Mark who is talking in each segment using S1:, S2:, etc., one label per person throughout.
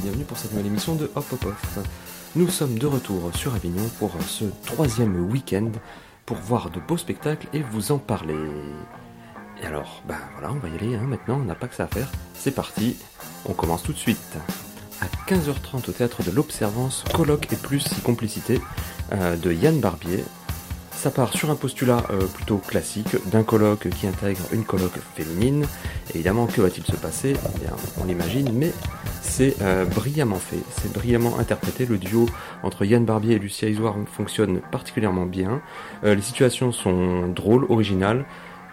S1: bienvenue pour cette nouvelle émission de Hop Hop Off. Nous sommes de retour sur Avignon pour ce troisième week-end pour voir de beaux spectacles et vous en parler. Et alors, ben voilà, on va y aller hein, maintenant, on n'a pas que ça à faire. C'est parti, on commence tout de suite. À 15h30 au théâtre de l'Observance, colloque et plus si complicité euh, de Yann Barbier. Ça part sur un postulat euh, plutôt classique d'un colloque qui intègre une colloque féminine. Évidemment, que va-t-il se passer? Eh on l'imagine, mais c'est euh, brillamment fait, c'est brillamment interprété. Le duo entre Yann Barbier et Lucia Isoire fonctionne particulièrement bien. Euh, les situations sont drôles, originales.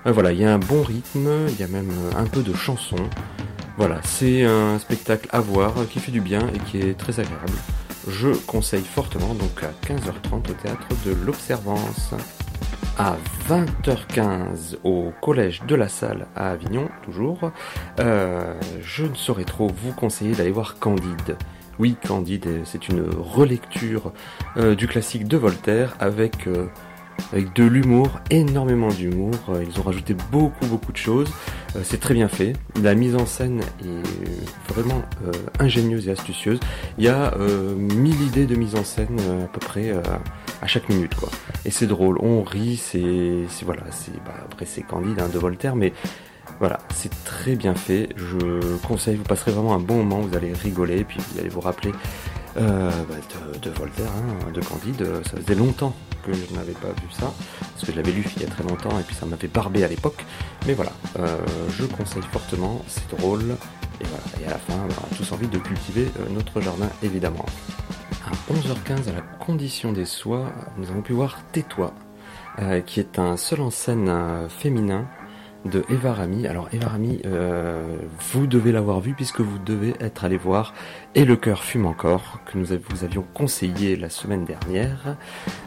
S1: Voilà, il y a un bon rythme, il y a même un peu de chanson. Voilà, c'est un spectacle à voir qui fait du bien et qui est très agréable. Je conseille fortement donc à 15h30 au théâtre de l'Observance. À 20h15 au collège de la salle à Avignon, toujours, euh, je ne saurais trop vous conseiller d'aller voir Candide. Oui, Candide, c'est une relecture euh, du classique de Voltaire avec, euh, avec de l'humour, énormément d'humour. Euh, Ils ont rajouté beaucoup, beaucoup de choses. Euh, c'est très bien fait. La mise en scène est vraiment euh, ingénieuse et astucieuse. Il y a euh, mille idées de mise en scène à peu près à chaque minute, quoi. Et c'est drôle, on rit, c'est, voilà, c'est bah, après c'est Candide hein, de Voltaire, mais voilà, c'est très bien fait. Je conseille, vous passerez vraiment un bon moment, vous allez rigoler, puis vous allez vous rappeler bah, de, de Voltaire, hein, de Candide. Ça faisait longtemps que je n'avais pas vu ça, parce que je l'avais lu il y a très longtemps, et puis ça m'avait barbé à l'époque. Mais voilà, euh, je conseille fortement, c'est drôle, et voilà. Et à la fin, on a tous envie de cultiver euh, notre jardin, évidemment. À 11h15, à la condition des soies, nous avons pu voir Tais-toi, euh, qui est un seul en scène féminin de Eva Rami. Alors Eva Rami, euh, vous devez l'avoir vu puisque vous devez être allé voir Et le cœur fume encore, que nous vous avions conseillé la semaine dernière.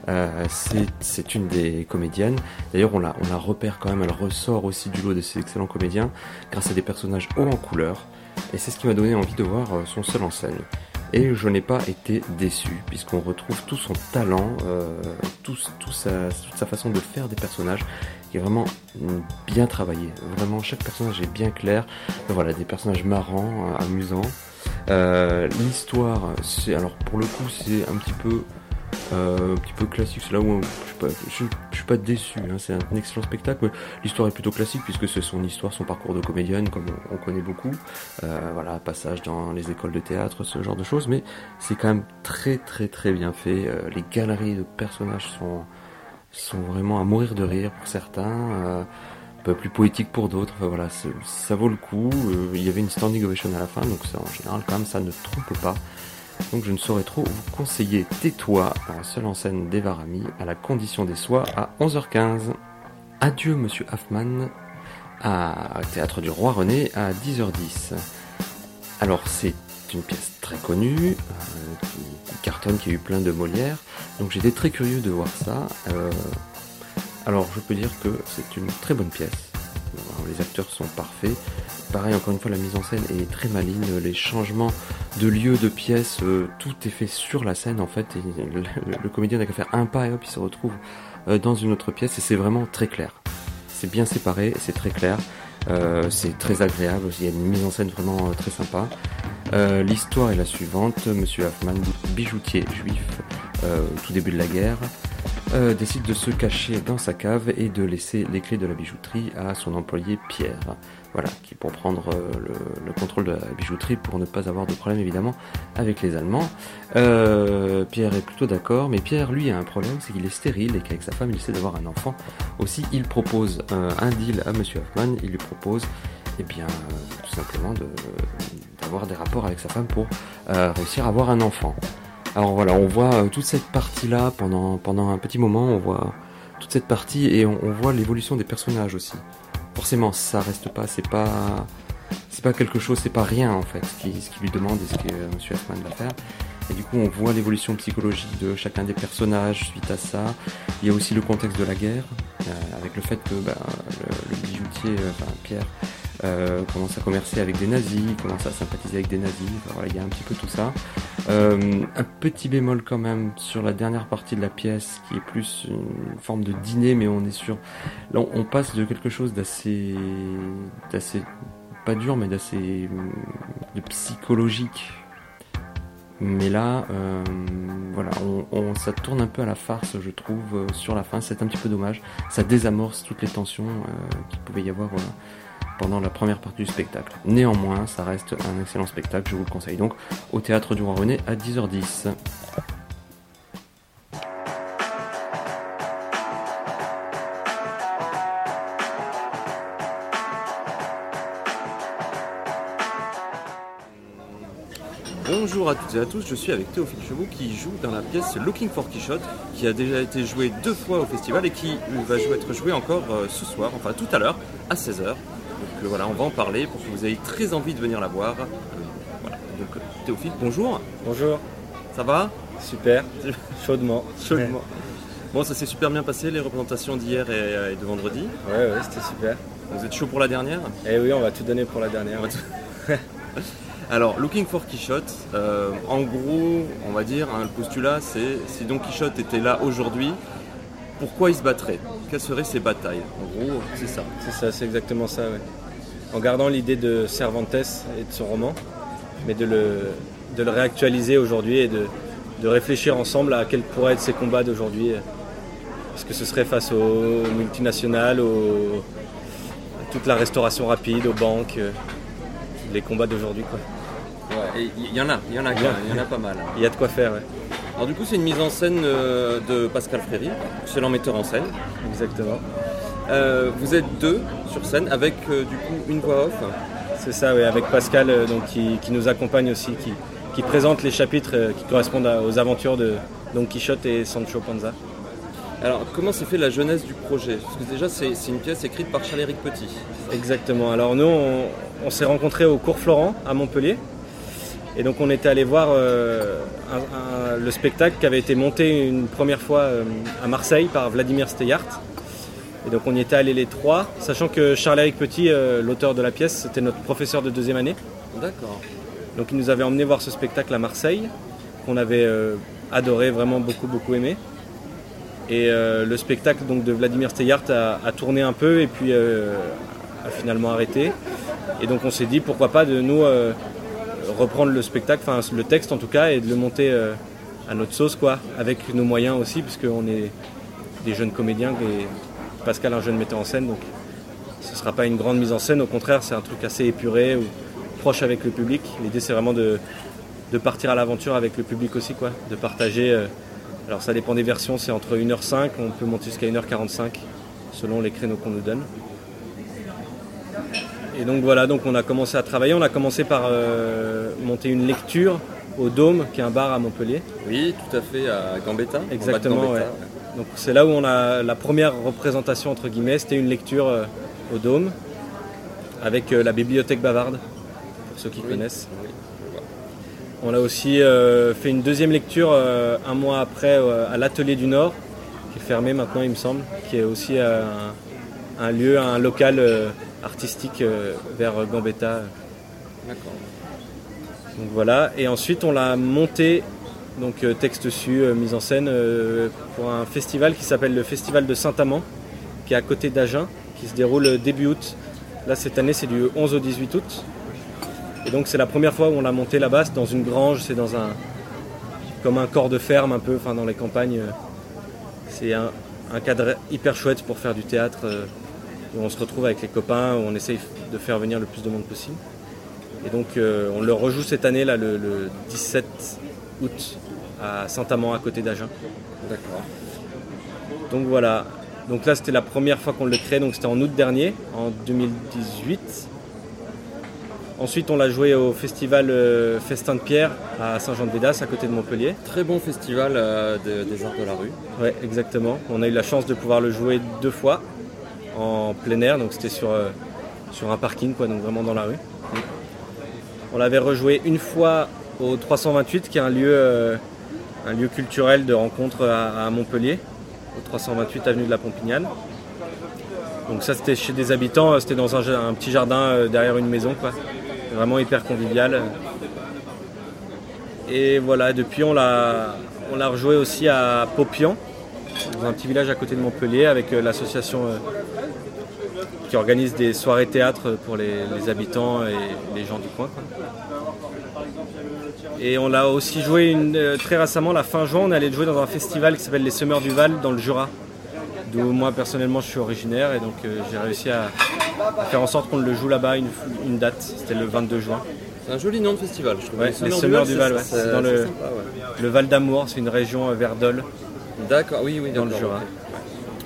S1: Euh, c'est- une des comédiennes. D'ailleurs, on la, repère quand même, elle ressort aussi du lot de ces excellents comédiens grâce à des personnages hauts en couleur. Et c'est ce qui m'a donné envie de voir euh, son seul en scène. Et je n'ai pas été déçu, puisqu'on retrouve tout son talent, euh, tout, toute sa façon de faire des personnages, vraiment bien travaillé. Vraiment, chaque personnage est bien clair. Voilà, des personnages marrants, euh, amusants. Euh, L'histoire, c'est alors pour le coup, c'est un petit peu euh, un petit peu classique. C'est là où je suis pas, je, suis pas déçu. hein. C'est un excellent spectacle. L'histoire est plutôt classique puisque c'est son histoire, son parcours de comédienne, comme on, on connaît beaucoup. Voilà, passage dans les écoles de théâtre, ce genre de choses. Mais c'est quand même très très très bien fait. Les galeries de personnages sont sont vraiment à mourir de rire pour certains. euh, un peu plus poétique pour d'autres. Enfin, voilà, ça vaut le coup. Euh, il y avait une standing ovation à la fin, donc ça, en général, quand même, ça ne trompe pas. Donc je ne saurais trop vous conseiller Tais-toi, un seul en scène d'Eva Rami, à la condition des soies, à 11h15. Adieu Monsieur Hoffman, à Théâtre du Roi René, à 10h10. Alors c'est une pièce très connue, euh, qui cartonne, qui a eu plein de Molière, donc j'étais très curieux de voir ça. Euh, alors je peux dire que c'est une très bonne pièce. Les acteurs sont parfaits. Pareil, encore une fois, la mise en scène est très maligne. Les changements de lieu, de pièce, euh, tout est fait sur la scène en fait. Le, comédien n'a qu'à faire un pas et hop, il se retrouve euh, dans une autre pièce et c'est vraiment très clair. C'est bien séparé, c'est très clair. Euh, c'est très agréable. Il y a une mise en scène vraiment euh, très sympa. L'histoire est la suivante. Monsieur Hoffman, bijoutier juif, au tout début de la guerre, euh, décide de se cacher dans sa cave et de laisser les clés de la bijouterie à son employé Pierre. Voilà, qui pour prendre euh, le, le contrôle de la bijouterie pour ne pas avoir de problème évidemment avec les Allemands. Euh, Pierre est plutôt d'accord, mais Pierre lui a un problème, c'est qu'il est stérile et qu'avec sa femme il essaie d'avoir un enfant. Aussi, il propose euh, un deal à Monsieur Hoffman. Il lui propose, eh bien, euh, tout simplement d'avoir des rapports avec sa femme pour euh, réussir à avoir un enfant. Alors voilà, on voit euh, toute cette partie-là pendant, pendant un petit moment, on voit toute cette partie et on, voit l'évolution des personnages aussi. Forcément, ça reste pas, c'est pas, c'est pas quelque chose, c'est pas rien en fait, ce qui, ce qui lui demande et ce que euh, Monsieur Hoffman va faire. Et du coup, on voit l'évolution psychologique de chacun des personnages suite à ça. Il y a aussi le contexte de la guerre, euh, avec le fait que bah, le, le bijoutier, euh, enfin Pierre, euh, commence à commercer avec des nazis, commence à sympathiser avec des nazis. Voilà, il y a un petit peu tout ça. Euh, un petit bémol quand même sur la dernière partie de la pièce, qui est plus une forme de dîner, mais on est sur. Là, on- on passe de quelque chose d'assez, d'assez pas dur, mais d'assez de psychologique Mais là, euh, voilà, on, ça tourne un peu à la farce, je trouve, euh, sur la fin. C'est un petit peu dommage. Ça désamorce toutes les tensions euh, qu'il pouvait y avoir pendant la première partie du spectacle. Néanmoins, ça reste un excellent spectacle. Je vous le conseille donc au théâtre du Roi René à 10h10. Bonjour à toutes et à tous, je suis avec Théophile Chevaux qui joue dans la pièce Looking for Quichotte qui a déjà été jouée deux fois au festival et qui va être jouée encore euh, ce soir, enfin tout à l'heure, à 16h. Voilà, on va en parler pour que vous ayez très envie de venir la voir. Euh, voilà. Donc Théophile, bonjour.
S2: Bonjour.
S1: Ça va?
S2: Super, chaudement.
S1: Chaudement. Bon, ça s'est super bien passé les représentations d'hier et, de vendredi.
S2: Ouais, ouais, c'était super.
S1: Vous êtes chaud pour la dernière?
S2: Eh oui, on va tout donner pour la dernière.
S1: Alors, Looking for Quichotte, euh, en gros, on va dire, hein, le postulat, c'est si Don Quichotte était là aujourd'hui, pourquoi il se battrait? Quelles seraient ses batailles? En gros, c'est ça.
S2: C'est ça, c'est exactement ça, ouais. En gardant l'idée de Cervantes et de son roman, mais de le, de le réactualiser aujourd'hui et de, de, réfléchir ensemble à quels pourraient être ses combats d'aujourd'hui. Est-ce que ce serait face aux multinationales, aux, à toute la restauration rapide, aux banques, euh, les combats d'aujourd'hui quoi.
S1: Il y en a, il y en a, il y en a pas mal.
S2: Il y a de quoi faire. Ouais.
S1: Alors du coup, c'est une mise en scène euh, de Pascal Fréry, excellent metteur en scène.
S2: Exactement.
S1: Euh, vous êtes deux sur scène avec euh, du coup une voix off.
S2: C'est ça, oui, avec Pascal donc, qui, nous accompagne aussi, qui, qui présente les chapitres qui correspondent aux aventures de Don Quichotte et Sancho Panza.
S1: Alors, comment s'est fait la jeunesse du projet? Parce que déjà, c'est une pièce écrite par Charles-Éric Petit.
S2: Exactement. Alors, nous, on s'est rencontrés au cours Florent à Montpellier. Et donc on était allé voir euh, le spectacle qui avait été monté une première fois euh, à Marseille par Vladimir Steyart. Et donc on y était allés les trois, sachant que Charles-Éric Petit, euh, l'auteur de la pièce, c'était notre professeur de deuxième année.
S1: D'accord.
S2: Donc il nous avait emmené voir ce spectacle à Marseille, qu'on avait adoré, vraiment beaucoup beaucoup aimé. Et le spectacle donc, de Vladimir Steyart a, tourné un peu et puis a finalement arrêté. Et donc on s'est dit pourquoi pas de nous reprendre le spectacle, enfin le texte en tout cas, et de le monter euh, à notre sauce, quoi, avec nos moyens aussi, puisqu'on est des jeunes comédiens et Pascal un jeune metteur en scène, donc ce ne sera pas une grande mise en scène, au contraire c'est un truc assez épuré ou proche avec le public. L'idée c'est vraiment de, partir à l'aventure avec le public aussi, quoi, de partager. Euh, alors ça dépend des versions, c'est entre 1h05, on peut monter jusqu'à 1h45 selon les créneaux qu'on nous donne. Et donc voilà, donc on a commencé à travailler. On a commencé par euh, monter une lecture au Dôme, qui est un bar à Montpellier.
S1: Oui, tout à fait, à Gambetta.
S2: Exactement, Donc c'est là où on a la première représentation, entre guillemets, c'était une lecture euh, au Dôme, avec euh, la bibliothèque bavarde, pour ceux qui connaissent. On a aussi fait une deuxième lecture un mois après à l'Atelier du Nord, qui est fermé maintenant, il me semble, qui est aussi un, lieu, un local artistique euh, vers Gambetta.
S1: D'accord.
S2: Donc voilà, et ensuite on l'a monté, donc euh, texte su, euh, mise en scène, pour un festival qui s'appelle le Festival de Saint-Amand, qui est à côté d'Agen, qui se déroule début août. Là cette année c'est du 11 au 18 août. Et donc c'est la première fois où on l'a monté là-bas, dans une grange, c'est dans un comme un corps de ferme un peu, enfin dans les campagnes. C'est un, un cadre hyper chouette pour faire du théâtre où on se retrouve avec les copains, où on essaye de faire venir le plus de monde possible. Et donc euh, on le rejoue cette année, là, le, 17 août, à Saint-Amand, à côté d'Agen.
S1: D'accord.
S2: Donc voilà. Donc là, c'était la première fois qu'on le crée, donc c'était en août dernier, en 2018. Ensuite, on l'a joué au festival euh, Festin de Pierre à Saint-Jean-de-Védas, à côté de Montpellier.
S1: Très bon festival euh, des arts de la rue.
S2: Oui, exactement. On a eu la chance de pouvoir le jouer deux fois en plein air, donc c'était sur, euh, sur un parking, quoi, donc vraiment dans la rue. On l'avait rejoué une fois au 328, qui est un lieu, euh, un lieu culturel de rencontre à, Montpellier, au 328 avenue de la Pompignane. Donc ça c'était chez des habitants, euh, c'était dans un, petit jardin derrière une maison. Vraiment hyper convivial. Et voilà, depuis on l'a on rejoué aussi à Popian, dans un petit village à côté de Montpellier, avec l'association qui organise des soirées théâtre pour les, habitants et les gens du coin. Et on l'a aussi joué une- euh, très récemment, la fin juin, on est allé jouer dans un festival qui s'appelle les Semeurs du Val dans le Jura. D'où moi personnellement je suis originaire et donc euh, j'ai réussi à, à faire en sorte qu'on le joue là-bas une, une date. C'était le 22 juin.
S3: C'est un joli nom de festival, je trouve.
S2: Ouais, les Semeurs du Val, ouais,
S3: c'est
S2: dans le-
S3: c'est sympa, ouais.
S2: Le Val d'Amour, c'est une région euh, vers Dole.
S3: D'accord, oui, oui,
S2: Dans le Jura.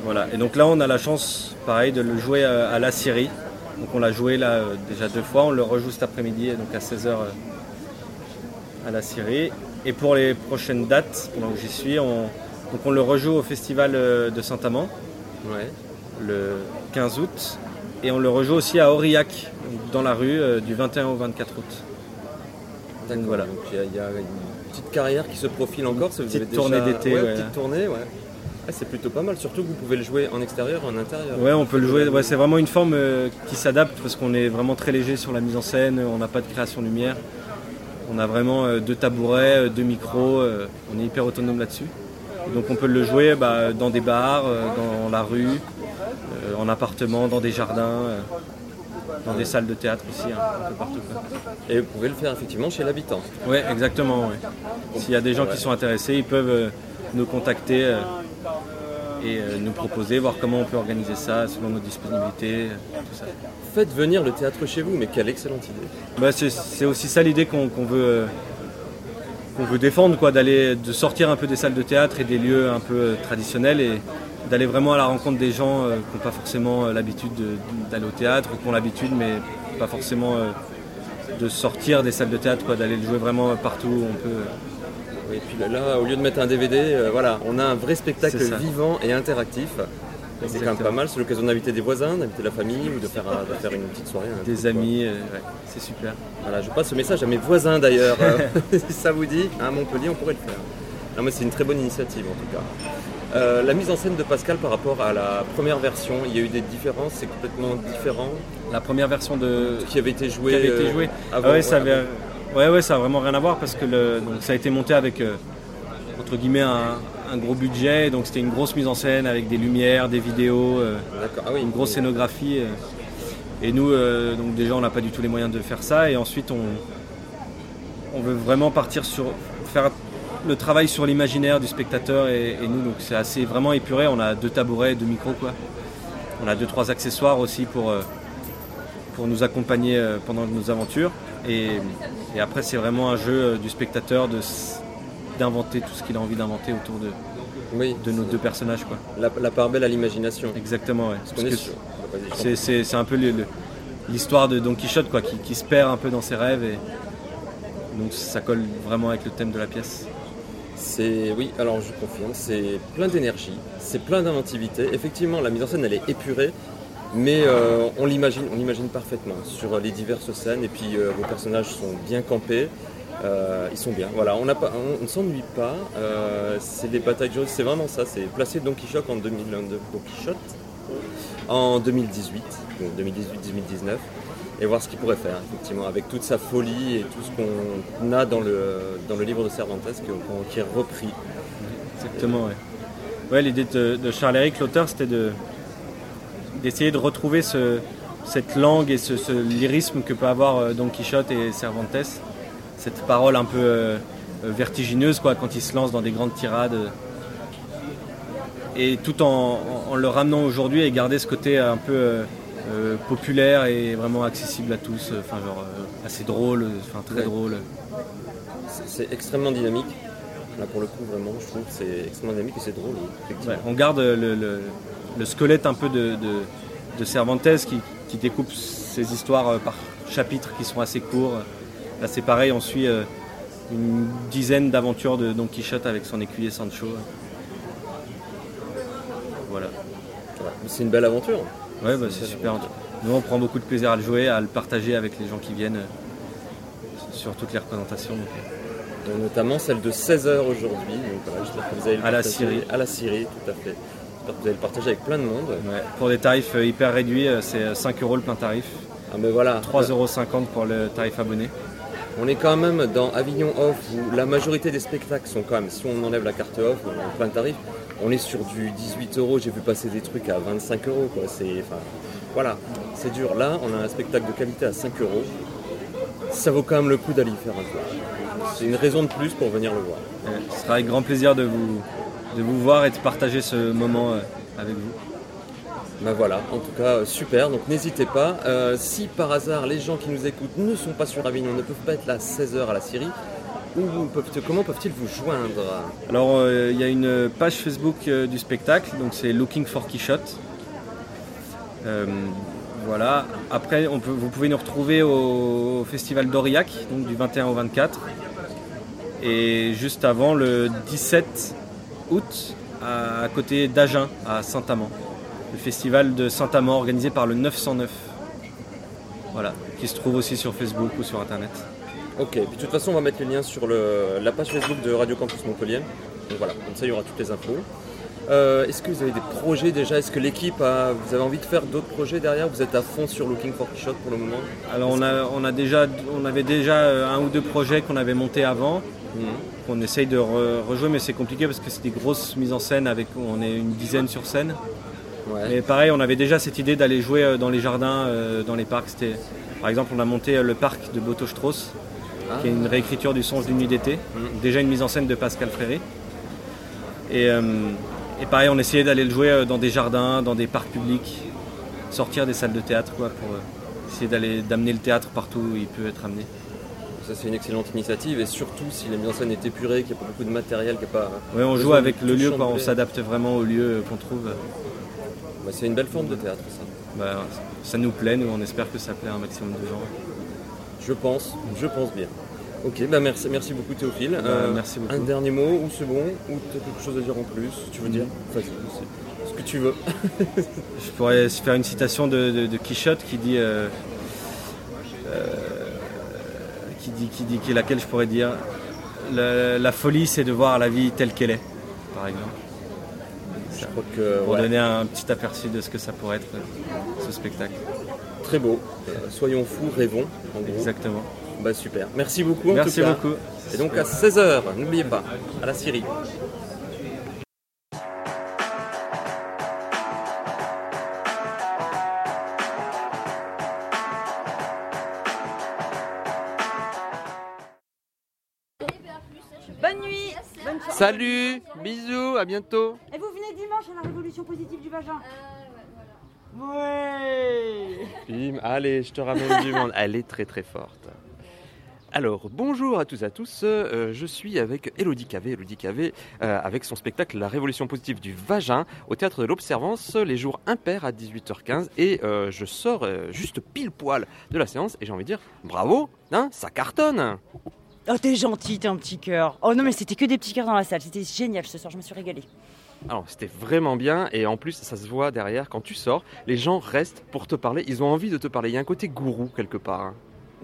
S2: Voilà. Et donc là, on a la chance, pareil, de le jouer euh, à la Syrie. Donc on l'a joué là euh, déjà deux fois. On le rejoue cet après-midi, donc à 16h à la Syrie. Et pour les prochaines dates, pendant que j'y suis, on, donc on le rejoue au festival euh, de Saint-Amand
S3: Ouais.
S2: le 15 août. Et on le rejoue aussi à Aurillac, dans la rue, euh, du 21 au 24 août. Voilà.
S3: Donc il y, a- il y a une petite carrière qui se profile encore. ça, vous
S2: petite
S3: avez
S2: tournée
S3: déjà-
S2: d'été,
S3: Ouais,
S2: ouais.
S3: petite tournée, ouais. Ah, c'est plutôt pas mal. Surtout que vous pouvez le jouer en extérieur, en intérieur.
S2: Ouais, on peut le jouer. Ouais, c'est vraiment une forme euh, qui s'adapte parce qu'on est vraiment très léger sur la mise en scène. On n'a pas de création lumière. On a vraiment euh, deux tabourets, euh, deux micros. euh, on est hyper autonome là-dessus. Donc on peut le jouer bah, dans des bars, dans la rue, en appartement, dans des jardins, dans des salles de théâtre aussi, hein, un peu partout. quoi.
S3: Et vous pouvez le faire effectivement chez l'habitant.
S2: Ouais, exactement. ouais. S'il y a des gens qui sont intéressés, ils peuvent euh, nous contacter euh, et euh, nous proposer, voir comment on peut organiser ça selon nos disponibilités, tout ça.
S3: Faites venir le théâtre chez vous, mais quelle excellente idée.
S2: Bah, c'est, aussi ça l'idée qu'on, veut, euh, qu'on veut défendre, quoi, d'aller, de sortir un peu des salles de théâtre et des lieux un peu traditionnels et d'aller vraiment à la rencontre des gens euh, qui n'ont pas forcément euh, l'habitude de- d'aller au théâtre ou qui ont l'habitude mais pas forcément euh, de sortir des salles de théâtre, quoi, d'aller le jouer vraiment partout où on peut.
S3: Et puis là, au lieu de mettre un DVD, euh, voilà, on a un vrai spectacle vivant et interactif. C'est quand même pas mal, c'est l'occasion d'inviter des voisins, d'inviter la famille ou de faire, euh, de faire une petite soirée. un
S2: Des amis, euh, ouais, c'est super.
S3: Voilà, je passe ce message à mes voisins d'ailleurs. Si ça vous dit, à Montpellier, on pourrait le faire. Non, mais c'est une très bonne initiative en tout cas. Euh, la mise en scène de Pascal par rapport à la première version, il y a eu des différences, c'est complètement différent.
S2: La première version de,
S3: qui avait été joué.
S2: qui avait été
S3: euh,
S2: joué.
S3: avant,
S2: Ah ouais, ça avait, ouais, ouais, ça a vraiment rien à voir parce que le, donc ça a été monté avec euh, entre guillemets un, un gros budget, donc c'était une grosse mise en scène avec des lumières, des vidéos, euh.
S3: Ah oui,
S2: une grosse scénographie. euh. et nous, donc déjà, on n'a pas du tout les moyens de faire ça. Et ensuite, on, on veut vraiment partir sur faire le travail sur l'imaginaire du spectateur et, et nous. Donc c'est assez vraiment épuré. On a deux tabourets, deux micros, quoi. On a deux trois accessoires aussi pour pour nous accompagner pendant nos aventures. Et, et après, c'est vraiment un jeu euh, du spectateur de d'inventer tout ce qu'il a envie d'inventer autour de,
S3: Oui,
S2: de nos deux personnages, quoi.
S3: la, la part belle à l'imagination.
S2: Exactement, ouais.
S3: Parce
S2: que c'est, c'est- c'est un peu le- le- l'histoire de Don Quichotte quoi, qui, qui se perd un peu dans ses rêves et donc ça colle vraiment avec le thème de la pièce.
S3: C'est oui, alors je confirme, c'est plein d'énergie, c'est plein d'inventivité. Effectivement, la mise en scène elle est épurée, mais euh, on l'imagine, on l'imagine parfaitement sur les diverses scènes. Et puis euh, vos personnages sont bien campés, euh, ils sont bien. Voilà, on ne s'ennuie pas. c'est des batailles de c'est vraiment ça. C'est placer Don Quichotte en 2022, Don Quichotte en 2018, donc 2018-2019 et voir ce qu'il pourrait faire, effectivement, avec toute sa folie et tout ce qu'on a dans le, dans le livre de Cervantes qui, est repris.
S2: Exactement, ouais. Ouais, l'idée de, de Charles-Éric, l'auteur, c'était de, d'essayer de retrouver ce- cette langue et ce, ce lyrisme que peut avoir euh, Don Quichotte et Cervantes. Cette parole un peu euh, euh, vertigineuse quoi, quand il se lance dans des grandes tirades. Et tout en, le ramenant aujourd'hui et garder ce côté un peu euh, populaire et vraiment accessible à tous, enfin genre euh, assez drôle, enfin très
S3: Ouais.
S2: drôle.
S3: C'est, extrêmement dynamique. Là, pour le coup, vraiment, je trouve que c'est extrêmement dynamique et c'est drôle.
S2: Ouais, on garde le, le- le squelette un peu de, de- de Cervantes qui, qui découpe ses histoires euh, par chapitres qui sont assez courts. Là c'est pareil, on suit euh, une dizaine d'aventures de Don Quichotte avec son écuyer Sancho. Voilà.
S3: C'est une belle aventure.
S2: Ouais, bah, c'est super. Nous on prend beaucoup de plaisir à le jouer, à le partager avec les gens qui viennent euh, sur toutes les représentations. donc,
S3: notamment celle de 16h aujourd'hui. Donc, voilà, j'espère que vous allez le
S2: À la Syrie.
S3: À la Syrie, tout à fait. Que vous allez le partager avec plein de monde.
S2: ouais. Pour des tarifs euh, hyper réduits, euh, c'est euh, 5 euros le plein tarif,
S3: Ah, mais voilà.
S2: 3,50 euros pour le tarif abonné.
S3: On est quand même dans Avignon Off où la majorité des spectacles sont quand même, si on enlève la carte off, en plein tarif, on est sur du 18 euros. J'ai vu passer des trucs à 25 euros. Quoi. C'est, enfin, voilà, c'est dur. Là, on a un spectacle de qualité à 5 euros. Ça vaut quand même le coup d'aller y faire un tour. c'est une raison de plus pour venir le voir.
S2: Euh, Ce sera avec grand plaisir de vous, de vous voir et de partager ce moment euh, avec vous.
S3: Ben voilà, en tout cas, euh, super, donc n'hésitez pas. Euh, si par hasard les gens qui nous écoutent ne sont pas sur Avignon, ne peuvent pas être là à 16h à la Syrie, où peuvent, comment peuvent-ils vous joindre?
S2: Alors, euh, il y a une page Facebook euh, du spectacle, donc c'est Looking for Quichotte. Voilà. Après, on peut- vous pouvez nous retrouver au festival d'Aurillac, donc du 21 au 24. Et juste avant, le 17 août, à, côté d'Agen, à Saint-Amand. Le festival de Saint-Amand organisé par le 909. Voilà, qui se trouve aussi sur Facebook ou sur Internet.
S3: Ok, puis de toute façon, on va mettre les liens sur le- la page Facebook de Radio Campus Montpellier. Donc voilà, comme ça, il y aura toutes les infos. Euh, Est-ce que vous avez des projets déjà? Est-ce que l'équipe a. Vous avez envie de faire d'autres projets derrière? Vous êtes à fond sur Looking for Quichotte pour le moment
S2: Alors on, a, on, a déjà, on avait déjà euh, un ou deux projets qu'on avait montés avant,
S3: Mhm.
S2: Qu'on essaye de re- rejouer, mais c'est compliqué parce que c'est des grosses mises en scène avec on est une dizaine sur scène.
S3: Ouais.
S2: Mais pareil, on avait déjà cette idée d'aller jouer euh, dans les jardins, euh, dans les parcs. C'était, par exemple, on a monté euh, le parc de Botostrauss,
S3: Ah.
S2: qui est une réécriture du Songe d'une nuit d'été,
S3: Mhm.
S2: déjà une mise en scène de Pascal Fréry. Et, euh, et pareil, on essayait d'aller le jouer dans des jardins, dans des parcs publics, sortir des salles de théâtre, quoi, pour essayer d'aller d'amener le théâtre partout où il peut être amené.
S3: Ça, c'est une excellente initiative et surtout si la mise en scène est épurée, qu'il n'y a pas beaucoup de matériel, qu'il n'y a pas.
S2: Ouais, on joue avec le lieu, quoi, on s'adapte vraiment au lieu euh, qu'on trouve.
S3: Bah, c'est une belle forme de théâtre, ça.
S2: Bah, ça nous plaît, nous, on espère que ça plaît à un maximum de gens.
S3: Je pense, je pense bien. Ok, bah merci, merci beaucoup Théophile.
S2: Bah, merci beaucoup.
S3: Un dernier mot, ou c'est bon, ou tu as quelque chose à dire en plus, tu veux dire Vas-y, c'est ce que tu veux.
S2: Je pourrais faire une citation de, de- de Quichotte qui dit, euh, euh, qui dit, qui dit, qui est laquelle je pourrais dire, la, la folie, c'est de voir la vie telle qu'elle est, par exemple.
S3: Je crois que
S2: Pour
S3: ouais,
S2: donner un petit aperçu de ce que ça pourrait être ce spectacle.
S3: très beau. Euh, soyons fous, rêvons. En gros.
S2: Exactement.
S3: Bah super. Merci beaucoup en
S2: Merci
S3: tout cas.
S2: beaucoup.
S3: Et donc à 16h, n'oubliez pas, à la Syrie.
S1: Salut, bisous, à bientôt.
S4: Et vous venez dimanche à la révolution positive du vagin Ouais
S1: Bim, allez, je te ramène du monde. Elle est très très forte. Alors, bonjour à tous et à tous. euh, je suis avec Elodie Cavé, Elodie Cavé, euh, avec son spectacle La Révolution positive du vagin au théâtre de l'Observance, les jours impairs à 18h15. Et euh, je sors euh, juste pile poil de la séance et j'ai envie de dire bravo, hein, ça cartonne.
S4: Oh t'es gentil, t'es un petit cœur Oh non mais c'était que des petits cœurs dans la salle, c'était génial ce soir, je me suis régalée.
S1: Alors, c'était vraiment bien et en plus, ça se voit derrière quand tu sors, les gens restent pour te parler, ils ont envie de te parler. Il y a un côté gourou quelque part. hein.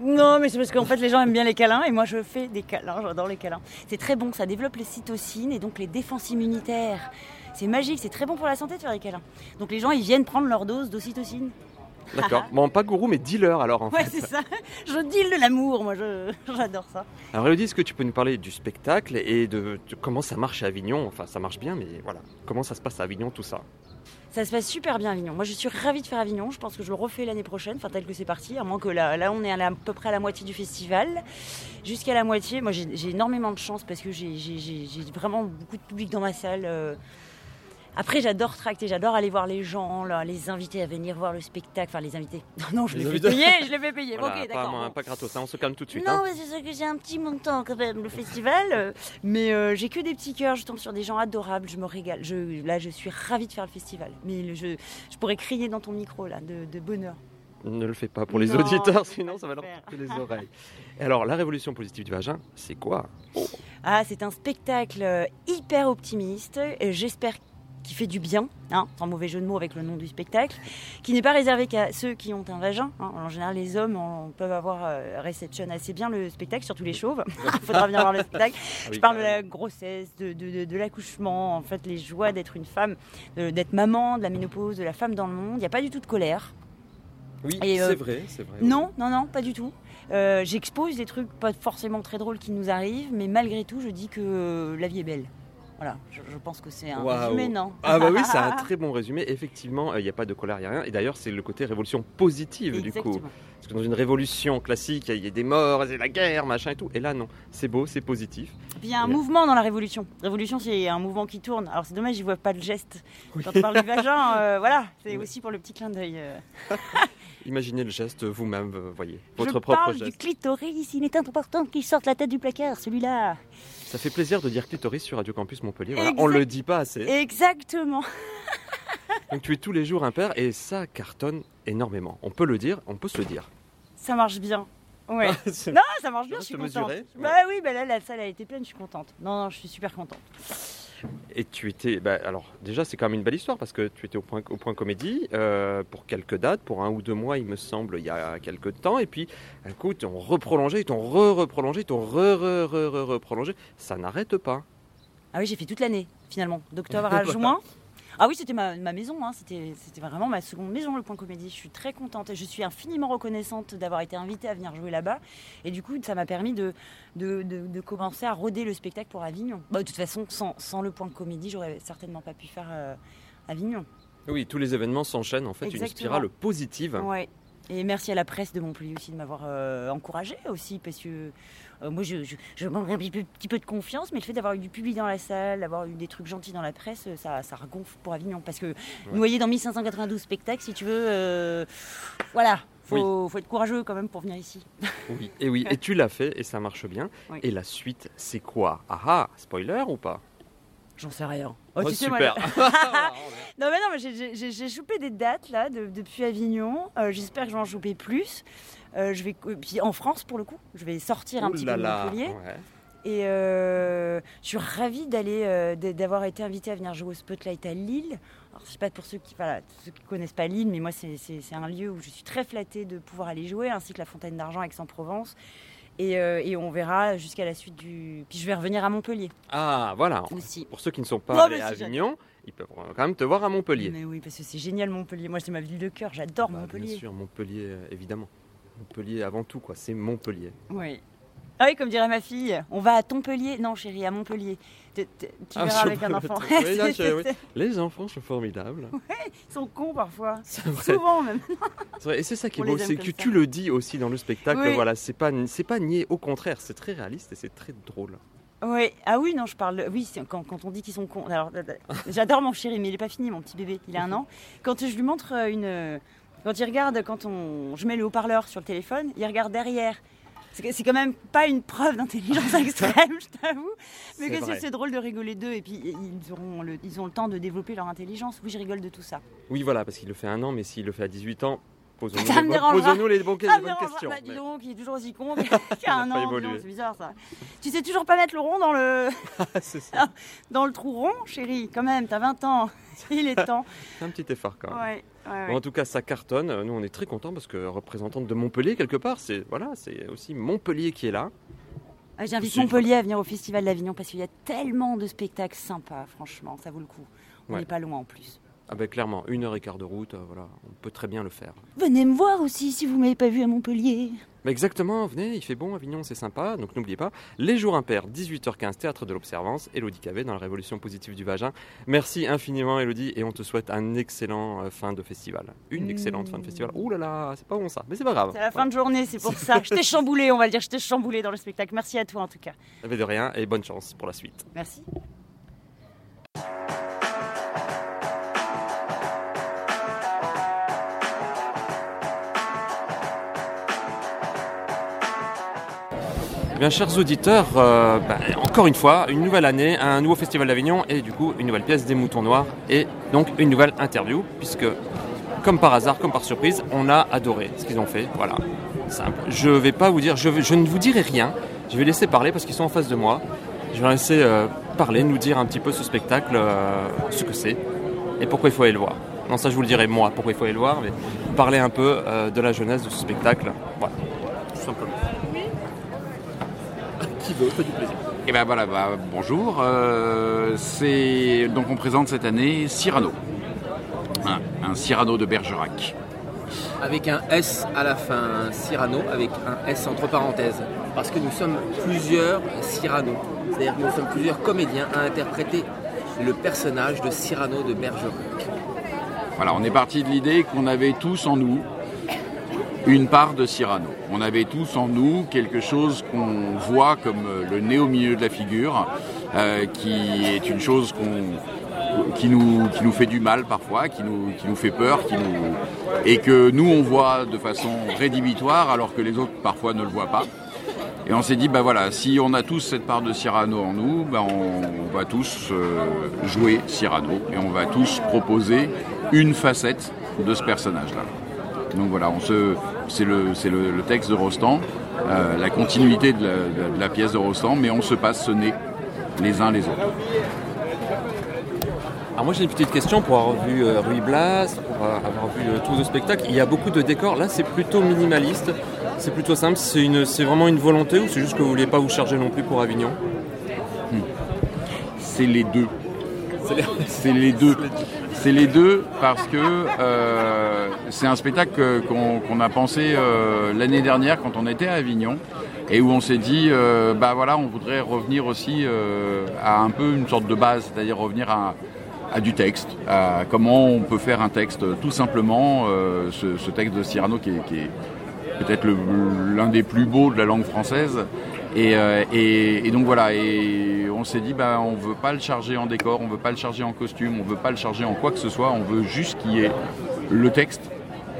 S4: Non mais c'est parce qu'en fait les gens aiment bien les câlins et moi je fais des câlins, j'adore les câlins. C'est très bon, ça développe les cytocines et donc les défenses immunitaires. C'est magique, c'est très bon pour la santé de faire des câlins. Donc les gens ils viennent prendre leur dose d'ocytocine.
S1: D'accord. bon, pas gourou, mais dealer alors en
S4: Ouais
S1: fait.
S4: c'est ça, je deal de l'amour, moi je- j'adore ça.
S1: Alors Elodie, est-ce que tu peux nous parler du spectacle et de, de comment ça marche à Avignon? Enfin, ça marche bien, mais voilà. Comment ça se passe à Avignon, tout ça?
S4: Ça se passe super bien Avignon. Moi je suis ravie de faire Avignon. Je pense que je le refais l'année prochaine, enfin tel que c'est parti, à moins que là, là on est à, la- à peu près à la moitié du festival. Jusqu'à la moitié, moi j'ai énormément de chance parce que j'ai vraiment beaucoup de public dans ma salle. euh. Après j'adore tracter, j'adore aller voir les gens, là, les inviter à venir voir le spectacle, enfin les invités. Non, non, je
S1: Les
S4: les fais payer, je les fais payer.
S1: Voilà,
S4: ok, d'accord.
S1: pas gratos, hein, on se calme tout de suite.
S4: Non,
S1: hein.
S4: mais c'est sûr que j'ai un petit montant quand même, le festival. euh, Mais euh, j'ai que des petits cœurs, je tombe sur des gens adorables, je me régale. Je, là, je suis ravie de faire le festival. Mais le- je, je pourrais crier dans ton micro, là, de, de bonheur.
S1: Ne le fais pas pour les
S4: Non,
S1: auditeurs, sinon ça va leur
S4: le
S1: couper les oreilles. Et alors, la révolution positive du vagin, c'est quoi?
S4: Ah, c'est un spectacle euh, hyper optimiste. J'espère qu'il fait du bien, hein, sans mauvais jeu de mots avec le nom du spectacle, qui n'est pas réservé qu'à ceux qui ont un vagin. hein. En général, les hommes en peuvent avoir euh, réceptionne assez bien le spectacle, surtout les chauves. Il faudra venir voir le spectacle.
S1: Ah
S4: Je parle de la grossesse, de, de- de- de l'accouchement, en fait, les joies d'être une femme, d'être maman, de la ménopause, de la femme dans le monde. Il n'y a pas du tout de colère.
S3: Oui,
S4: euh,
S3: c'est vrai, c'est vrai.
S4: Non, non, non, pas du tout. Euh, J'expose des trucs pas forcément très drôles qui nous arrivent, mais malgré tout, je dis que euh, la vie est belle. Voilà, je, je pense que c'est un résumé, non
S3: Ah bah oui, c'est un très bon résumé. Effectivement, euh, il n'y a pas de colère, il n'y a rien. Et d'ailleurs, c'est le côté révolution positive du coup. Parce que dans une révolution classique, il y a des morts, c'est la guerre, machin et tout. Et là, non, c'est beau, c'est positif.
S4: Puis il y a un
S3: Et-
S4: mouvement dans la révolution. Révolution, c'est un mouvement qui tourne. Alors c'est dommage, ils voient pas le geste. Quand on parle du vagin, euh, voilà, c'est
S3: Oui.
S4: aussi pour le petit clin d'œil. euh.
S3: Imaginez le geste vous-même, euh, voyez, votre
S4: Je
S3: propre
S4: parle
S3: geste.
S4: du clitoris, il est important qu'il sorte la tête du placard, celui-là.
S3: Ça fait plaisir de dire clitoris sur Radio Campus Montpellier. Voilà, on le dit pas assez.
S4: Exactement.
S3: Donc tu es tous les jours impair et ça cartonne énormément. On peut le dire, on peut se le dire.
S4: Ça marche bien. Ouais. Non, ça marche bien, je suis
S3: te
S4: contente. Bah oui, bah là, la salle a été pleine, je suis contente. Non, non, je suis super contente.
S3: Et tu étais, bah, alors déjà c'est quand même une belle histoire parce que tu étais au point, au point comédie euh, pour quelques dates, pour un ou deux mois il me semble, il y a quelques temps. Et puis écoute, on reprolongé, ils t'ont re-reprolongé, ils t'ont re-re-re-re-prolongé. Ça n'arrête pas.
S4: Ah oui, j'ai fait toute l'année, finalement, d'octobre à juin. Ah oui, c'était ma, ma maison, hein. c'était vraiment ma seconde maison, le Point Comédie. Je suis très contente et je suis infiniment reconnaissante d'avoir été invitée à venir jouer là-bas. Et du coup, ça m'a permis de, de, de- de commencer à roder le spectacle pour Avignon. Bah, de toute façon, sans, sans le Point Comédie, j'aurais certainement pas pu faire euh, Avignon.
S3: Oui, tous les événements s'enchaînent en fait, une spirale positive.
S4: Ouais. Et merci à la presse de Montpellier aussi de m'avoir euh, encouragée aussi, parce que euh, moi je, je, je manque un petit peu, petit peu de confiance, mais le fait d'avoir eu du public dans la salle, d'avoir eu des trucs gentils dans la presse, ça, ça regonfle pour Avignon. Parce que noyé dans 1592 spectacles, si tu veux, euh, voilà, faut, faut être courageux quand même pour venir ici.
S3: Oui, et oui, et tu l'as fait et ça marche bien.
S4: Oui.
S3: Et la suite, c'est quoi? Ah ah, spoiler ou pas?
S4: J'en sais rien. Oh,
S3: Oh,
S4: tu sais, moi,
S3: super.
S4: Non mais non, mais j'ai- j'ai- j'ai j'ai chopé des dates là de- depuis Avignon. Euh, J'espère que je vais en choper plus. Euh, je vais puis en France pour le coup, je vais sortir un petit peu de. Montpellier.
S3: Ouais.
S4: Et euh, je suis ravie d'aller, euh, d'avoir été invitée à venir jouer au Spotlight à Lille. Alors, je sais pas pour ceux qui, voilà, ceux qui connaissent pas Lille, mais moi c'est, un lieu où je suis très flattée de pouvoir aller jouer, ainsi que la Fontaine d'Argent Aix-en-Provence. Et, euh, et on verra jusqu'à la suite du. Puis je vais revenir à Montpellier
S3: Ah, voilà.
S4: aussi.
S3: Pour ceux qui ne sont pas allés à Avignon, ils peuvent quand même te voir à Montpellier.
S4: Mais oui, parce que c'est génial Montpellier. Moi c'est ma ville de cœur, j'adore
S3: Bah,
S4: Montpellier.
S3: Bien sûr, Montpellier, évidemment. Montpellier avant tout, quoi. C'est Montpellier.
S4: Oui. Ah oui, comme dirait ma fille, on va à Tontpellier. Non chérie, à Montpellier. Tu
S3: Ah,
S4: verras avec un enfant.
S3: Oui, là, oui. Les enfants sont formidables.
S4: Ils sont cons parfois. Souvent même.
S3: C'est vrai. Et c'est ça qui est
S4: On
S3: beau, c'est que
S4: ça.
S3: tu le dis aussi dans le spectacle.
S4: Oui.
S3: Voilà, c'est pas, c'est pas nié. Au contraire, c'est très réaliste et c'est très drôle.
S4: Oui, ah oui, non, je parle. Oui, quand, quand on dit qu'ils sont cons. Alors, euh, j'adore mon chéri, mais il est pas fini, mon petit bébé. Il a un an. Quand je lui montre euh, une. Quand il regarde, quand on, je mets le haut-parleur sur le téléphone, il regarde derrière. C'est quand même pas une preuve d'intelligence extrême, je t'avoue. Mais que c'est- drôle de rigoler d'eux et puis ils, auront le, ils ont le temps de développer leur intelligence. Oui, je rigole de tout ça.
S3: Oui, voilà, parce qu'il le fait un an, mais s'il le fait à 18 ans, posons-nous
S4: Ça
S3: les,
S4: me
S3: posons-nous les, bonnes
S4: enfin,
S3: questions.
S4: bah, dis donc, il est toujours aussi con qu'il a un
S3: pas
S4: an. C'est bizarre ça. Tu sais toujours pas mettre le rond dans le,
S3: ça.
S4: dans le trou rond, chérie, quand même, t'as 20 ans. Il est temps.
S3: C'est un petit effort quand même.
S4: Ouais, ouais.
S3: Bon, en tout cas, ça cartonne. Nous, on est très contents parce que représentante de Montpellier, quelque part, c'est voilà, c'est aussi Montpellier qui est là.
S4: Ah, J'invite Montpellier à venir au Festival d'Avignon parce qu'il y a tellement de spectacles sympas, franchement, ça vaut le coup. On
S3: Ouais.
S4: n'est pas loin en plus.
S3: Ah ben clairement, une heure et quart de route, euh, voilà, on peut très bien le faire.
S4: Venez me voir aussi si vous m'avez pas vu à Montpellier.
S3: Mais exactement, venez, il fait bon, Avignon, c'est sympa. Donc n'oubliez pas, les jours impairs, 18h15, théâtre de l'Observance, Elodie Cavé dans la Révolution positive du vagin. Merci infiniment, Elodie, et on te souhaite un excellent euh, fin de festival. Une
S4: Mmh.
S3: excellente fin de festival. Ouh là là, c'est pas bon ça, mais c'est pas grave.
S4: C'est la fin de journée, c'est pour ça. Je t'ai chamboulé, on va le dire, je t'ai chamboulé dans le spectacle. Merci à toi en tout cas.
S3: Ouais. Mais de rien, et bonne chance pour la suite.
S4: Merci.
S3: Bien, chers auditeurs, euh, bah, encore une fois, une nouvelle année, un nouveau festival d'Avignon et du coup une nouvelle pièce des Moutons Noirs et donc une nouvelle interview puisque, comme par hasard, comme par surprise, on a adoré ce qu'ils ont fait. Voilà, simple. Je vais pas vous dire, je, ne vous dirai rien. Je vais laisser parler parce qu'ils sont en face de moi. Je vais laisser euh, parler, nous dire un petit peu ce spectacle, euh, ce que c'est et pourquoi il faut aller le voir. Non, ça je vous le dirai moi, pourquoi il faut aller le voir, mais parler un peu de la jeunesse de ce spectacle. Voilà, tout simplement. Qui veut, fait du plaisir.
S5: Et ben voilà, bah, bonjour. Euh, c'est donc on présente cette année Cyrano, un, un Cyrano de Bergerac.
S6: avec un S à la fin, un Cyrano avec un S entre parenthèses, parce que nous sommes plusieurs Cyrano. C'est-à-dire que nous sommes plusieurs comédiens à interpréter le personnage de Cyrano de Bergerac.
S5: Voilà, on est parti de l'idée qu'on avait tous en nous une part de Cyrano. On avait tous en nous quelque chose qu'on voit comme euh, le nez au milieu de la figure, euh, qui est une chose qui nous, fait du mal parfois, qui nous, fait peur, et que nous on voit de façon rédhibitoire alors que les autres parfois ne le voient pas. Et on s'est dit, bah voilà, si on a tous cette part de Cyrano en nous, bah on, on va tous euh, jouer Cyrano et on va tous proposer une facette de ce personnage-là. Donc voilà, on se, c'est le, c'est le, le texte de Rostand, euh, la continuité de la, de la pièce de Rostand, mais on se passe ce nez les uns les autres.
S3: Alors moi j'ai une petite question pour avoir vu euh, Ruy Blas, pour euh, avoir vu euh, tout le spectacle. Il y a beaucoup de décors. Là c'est plutôt minimaliste, c'est plutôt simple. C'est une, c'est vraiment une volonté ou c'est juste que vous voulez pas vous charger non plus pour Avignon?
S5: C'est les deux. C'est les deux. C'est les deux parce que euh, c'est un spectacle qu'on a pensé euh, l'année dernière quand on était à Avignon et où on s'est dit, euh, bah voilà, on voudrait revenir aussi à un peu une sorte de base, c'est-à-dire revenir à, du texte, à comment on peut faire un texte tout simplement, ce, texte de Cyrano qui est, qui est peut-être l'un des plus beaux de la langue française. Et, euh, et- et donc voilà, et on s'est dit, bah, on veut pas le charger en décor, on veut pas le charger en costume, on veut pas le charger en quoi que ce soit, on veut juste qu'il y ait le texte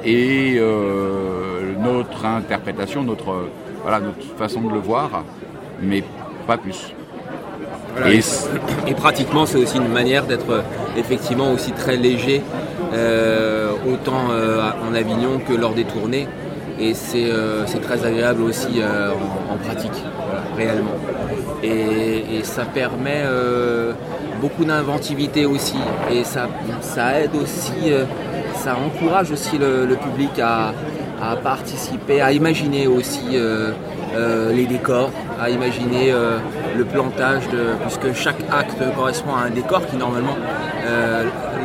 S5: et euh, notre interprétation, notre, voilà, notre façon de le voir, mais pas plus. Et
S6: pratiquement, c'est aussi une manière d'être effectivement aussi très léger, euh, autant en Avignon que lors des tournées. Et c'est euh, c'est très agréable aussi euh, en, pratique, réellement. Et, ça permet euh, beaucoup d'inventivité aussi. Et ça, aide aussi, ça encourage aussi le, public à, participer, à imaginer aussi les décors, à imaginer le plantage, de, puisque chaque acte correspond à un décor qui normalement,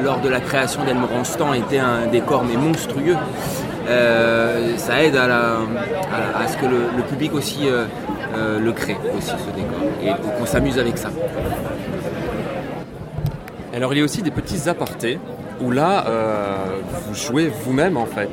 S6: lors de la création d'Elmer Rostand, était un décor mais monstrueux. Euh, ça aide à, ce que le, public aussi euh, euh, le crée, aussi ce décor, et qu'on s'amuse avec ça.
S3: Alors il y a aussi des petits apartés où là vous jouez vous-même en fait.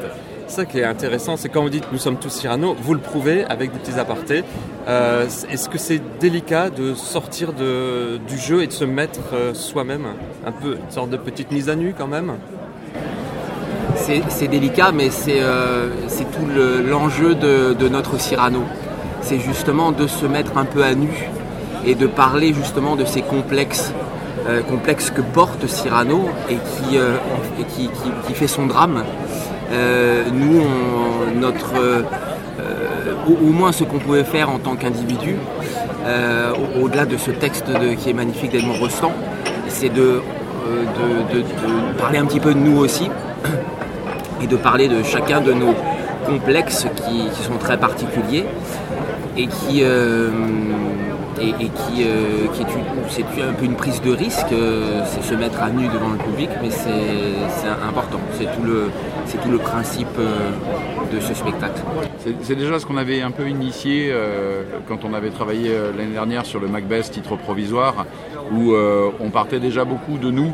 S3: Ça qui est intéressant, c'est quand vous dites nous sommes tous Cyrano, vous le prouvez avec des petits apartés. Est-ce que c'est délicat de sortir du jeu et de se mettre soi-même Un peu une sorte de petite mise à nu quand même?
S6: C'est délicat, mais c'est euh, tout le- l'enjeu de, notre Cyrano. C'est justement de se mettre un peu à nu et de parler justement de ces complexes, euh, que porte Cyrano et qui, euh, fait son drame. Nous, notre, au, moins ce qu'on pouvait faire en tant qu'individu, au- au-delà de ce texte qui est magnifique d'Edmond Rostand, c'est de parler un petit peu de nous aussi et de parler de chacun de nos complexes qui, sont très particuliers et qui, euh, et, qui, euh, qui est, un peu une prise de risque, euh, c'est se mettre à nu devant le public, mais c'est, important, c'est tout le, tout le principe euh, de ce spectacle.
S5: C'est déjà ce qu'on avait un peu initié quand on avait travaillé l'année dernière sur le Macbeth titre provisoire, où on partait déjà beaucoup de nous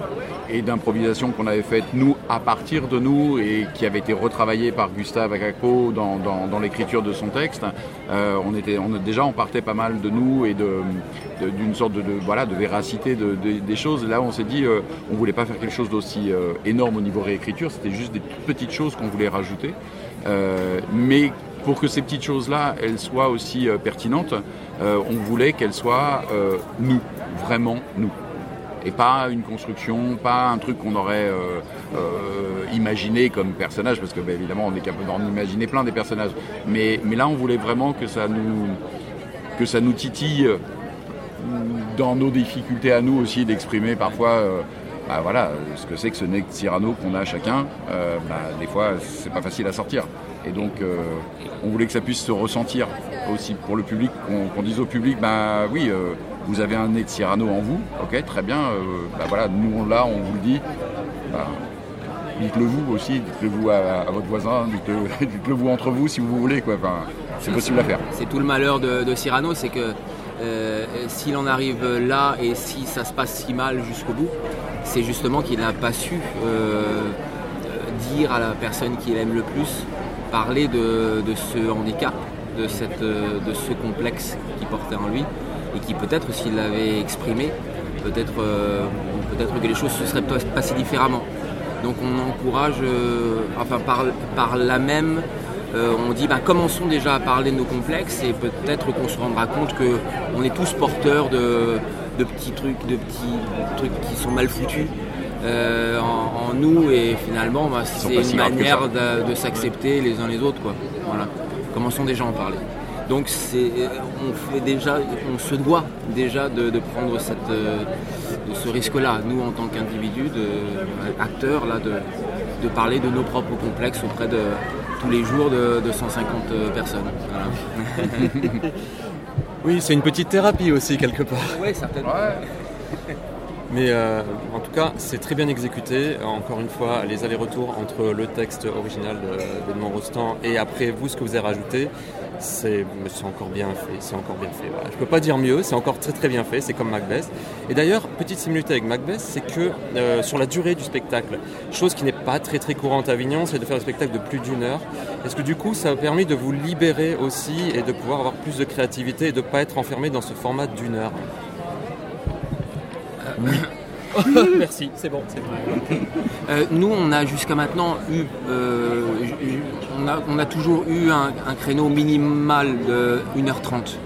S5: et d'improvisation qu'on avait faite nous à partir de nous et qui avait été retravaillée par Gustave Akako dans, dans, dans l'écriture de son texte. Euh, on était, on, déjà on partait pas mal de nous et de d'une sorte de, de- voilà de véracité de, de- des choses. Là, on s'est dit, euh, on voulait pas faire quelque chose d'aussi euh, énorme au niveau réécriture. C'était juste des petites choses qu'on voulait rajouter. Euh, mais pour que ces petites choses-là, elles soient aussi euh, pertinentes, euh, on voulait qu'elles soient euh, nous, vraiment nous. Et pas une construction, pas un truc qu'on aurait euh, euh, imaginé comme personnage, parce que bah, évidemment on est capable d'en imaginer plein des personnages. Mais, là on voulait vraiment que ça nous, que ça nous titille dans nos difficultés à nous aussi d'exprimer parfois euh, bah voilà, ce que c'est que ce nez Cyrano qu'on a chacun. Bah, des fois, c'est pas facile à sortir. Et donc, on voulait que ça puisse se ressentir aussi pour le public, qu'on dise au public, bah oui, vous avez un nez de Cyrano en vous, ok, très bien, euh, bah voilà, nous on l'a, on vous le dit. Bah, dites-le vous aussi, dites-le vous à, à votre voisin, dites-le dites-le vous entre vous si vous voulez, quoi. Enfin, c'est possible à faire.
S6: C'est tout le malheur de, de Cyrano, c'est que euh, s'il en arrive là et si ça se passe si mal jusqu'au bout, c'est justement qu'il n'a pas su dire à la personne qu'il aime le plus, parler de, de ce handicap, de, cette, de ce complexe qu'il portait en lui et qui peut-être s'il l'avait exprimé, peut-être peut-être que les choses se seraient passées différemment. Donc on encourage, enfin par, par là même, euh, on dit bah, commençons déjà à parler de nos complexes et peut-être qu'on se rendra compte qu'on est tous porteurs de, petits trucs, de petits trucs qui sont mal foutus. Euh, en, nous et finalement bah, c'est une manière de, s'accepter les uns les autres quoi. Voilà. Commençons déjà à en parler. Donc c'est, on fait déjà, on se doit déjà de, prendre cette, euh, ce risque-là, nous en tant qu'individus, acteurs là, de, parler de nos propres complexes auprès de, tous les jours de, 150 euh, personnes.
S1: oui, c'est une petite thérapie aussi quelque part.
S6: Oui, certainement.
S1: Mais euh, en tout cas, c'est très bien exécuté. Encore une fois, les allers-retours entre le texte original d'Edmond Rostand et après vous, ce que vous avez rajouté, c'est encore bien fait. C'est encore bien fait. Voilà. Je peux pas dire mieux. C'est encore très très bien fait. C'est comme Macbeth. Et d'ailleurs, petite similitude avec Macbeth, c'est que euh, sur la durée du spectacle, chose qui n'est pas très très courante à Avignon, c'est de faire un spectacle de plus d'une heure. Est-ce que du coup, ça a permis de vous libérer aussi et de pouvoir avoir plus de créativité et de ne pas être enfermé dans ce format d'une heure?
S6: Merci, c'est bon. Euh, nous, on a jusqu'à maintenant eu, euh, on, a, toujours eu un, créneau minimal de 1h30.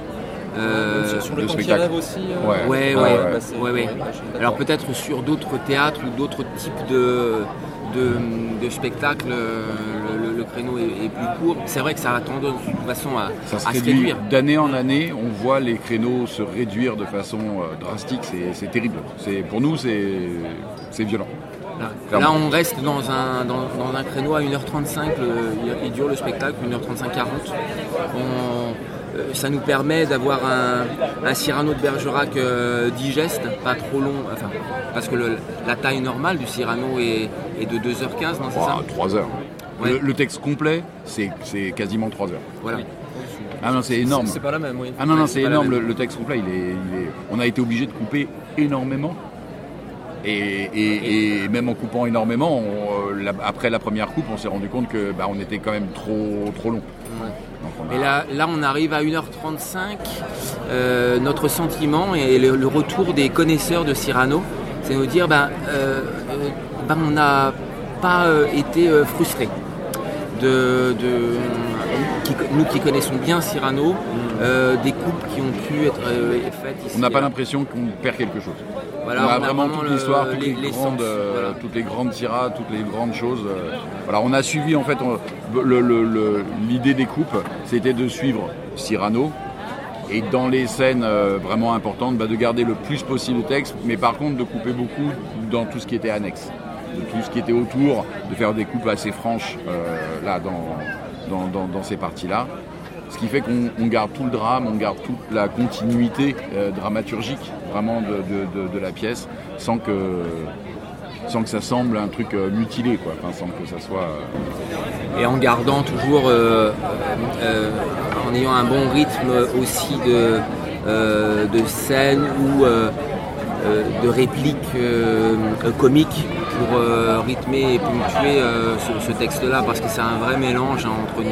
S1: Euh, sur le, spectacle aussi
S6: Ouais, ouais, ouais, Alors peut-être sur d'autres théâtres ou d'autres types de, de, spectacles, le, créneau est, plus court. C'est vrai que ça a tendance de toute façon à, se, réduire.
S5: D'année en année, on voit les créneaux se réduire de façon euh, drastique. C'est terrible. Pour nous, c'est violent.
S6: Là, on reste dans un, dans, un créneau à 1h35, il dure le spectacle, 1h35-40. Euh, ça nous permet d'avoir un, Cyrano de Bergerac euh, digeste, pas trop long, enfin, parce que la taille normale du Cyrano est, de 2h15, non, c'est ça
S5: 3 h le, texte complet, c'est quasiment 3 h
S6: Voilà.
S5: Ah non, c'est énorme.
S6: C'est pas la même, oui.
S5: Ah non, non, c'est énorme. Le, texte complet, il est, on a été obligé de couper énormément. Et, même en coupant énormément, euh, après la première coupe, on s'est rendu compte que bah, on était quand même trop, trop long.
S6: Et là, là, on arrive à 1h35. Euh, notre sentiment et le, retour des connaisseurs de Cyrano, c'est nous dire ben, euh, ben on n'a pas été frustrés. De, nous qui connaissons bien Cyrano, des coupes qui ont pu être faites ici.
S5: On n'a pas l'impression qu'on perd quelque chose on a vraiment toute l'histoire, toutes, les, grandes, euh, toutes les grandes tirades, toutes les grandes choses. Euh. voilà, on a suivi en fait l'idée des coupes, c'était de suivre Cyrano. Et dans les scènes euh, vraiment importantes, bah, de garder le plus possible le texte, mais par contre de couper beaucoup dans tout ce qui était annexe, de tout ce qui était autour, de faire des coupes assez franches là dans, dans ces parties-là. Ce qui fait qu'on garde tout le drame, on garde toute la continuité euh, dramaturgique vraiment de, la pièce sans que, sans que ça semble un truc euh, mutilé, quoi. sans que ça soit.
S6: Euh, Et en gardant toujours, en ayant un bon rythme aussi de, de scène ou de répliques comiques pour rythmer et ponctuer ce, texte-là parce que c'est un vrai mélange hein, entre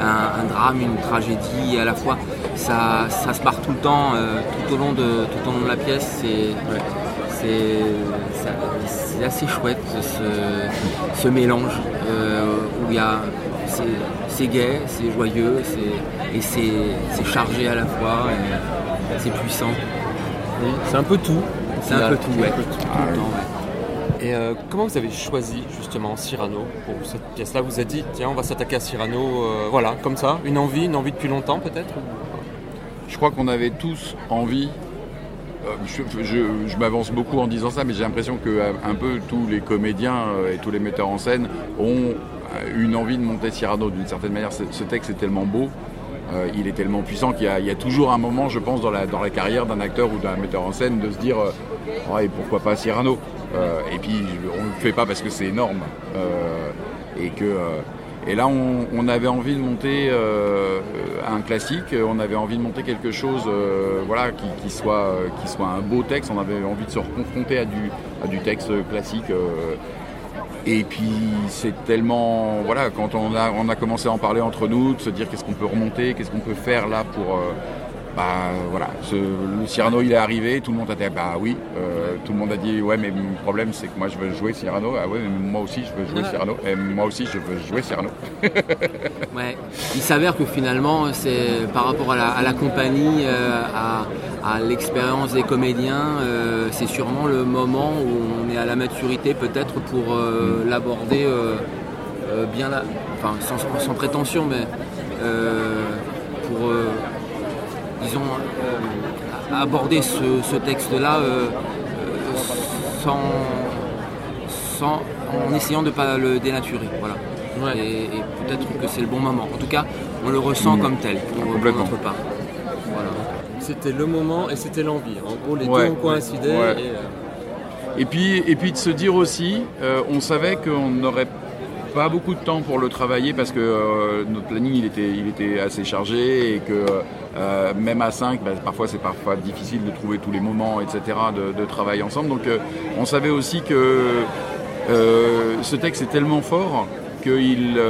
S6: un, drame, une tragédie, et à la fois ça, ça se barre tout le temps, euh, tout, au long de, tout au long de la pièce. C'est assez chouette ce, mélange euh, où il y a c'est gai, c'est joyeux, et c'est chargé à la fois, c'est puissant.
S1: c'est un peu tout.
S6: C'est un peu tout, ouais. Tout, le temps,
S1: et euh, comment vous avez choisi justement Cyrano pour cette pièce-là? Vous avez dit, tiens, on va s'attaquer à Cyrano, euh, voilà, comme ça, une envie, une envie depuis longtemps peut-être
S5: Je crois qu'on avait tous envie. Euh, je, m'avance beaucoup en disant ça, mais j'ai l'impression que un peu tous les comédiens et tous les metteurs en scène ont une envie de monter Cyrano d'une certaine manière. Ce texte est tellement beau, il est tellement puissant qu'il y, a toujours un moment, je pense, dans la, dans la carrière d'un acteur ou d'un metteur en scène de se dire et pourquoi pas Cyrano euh, et puis on ne le fait pas parce que c'est énorme euh, et que euh, Et là, on, avait envie de monter euh, un classique, on avait envie de monter quelque chose euh, voilà, qui, soit, qui soit un beau texte, on avait envie de se confronter à du, à du texte classique. Euh. Et puis c'est tellement, voilà, quand on a, on a commencé à en parler entre nous, de se dire qu'est-ce qu'on peut remonter, qu'est-ce qu'on peut faire là pour, bah voilà, le Cyrano il est arrivé, tout le monde a dit bah oui, euh, tout le monde a dit ouais mais le problème c'est que moi je veux jouer Cyrano, ah ouais mais moi aussi je veux jouer Cyrano, et moi aussi je veux jouer Cyrano.
S6: ouais, il s'avère que finalement c'est par rapport à la, compagnie, euh, à, l'expérience des comédiens, euh, c'est sûrement le moment où on est à la maturité peut-être pour mm. l'aborder bien là, enfin sans, sans prétention mais pour disons, euh, aborder ce, texte-là euh, euh, sans, en essayant de ne pas le dénaturer. Voilà. Et, peut-être que c'est le bon moment. En tout cas, on le ressent comme tel pour, notre part.
S2: C'était le moment et c'était l'envie. En gros, les deux ont coïncidé.
S5: Et, puis, et puis de se dire aussi, on savait qu'on n'aurait pas beaucoup de temps pour le travailler parce que notre planning il était, il assez chargé et que euh, même à 5, bah, parfois c'est parfois difficile de trouver tous les moments, etc., de, de travailler ensemble. Donc euh, on savait aussi que euh, ce texte est tellement fort qu'il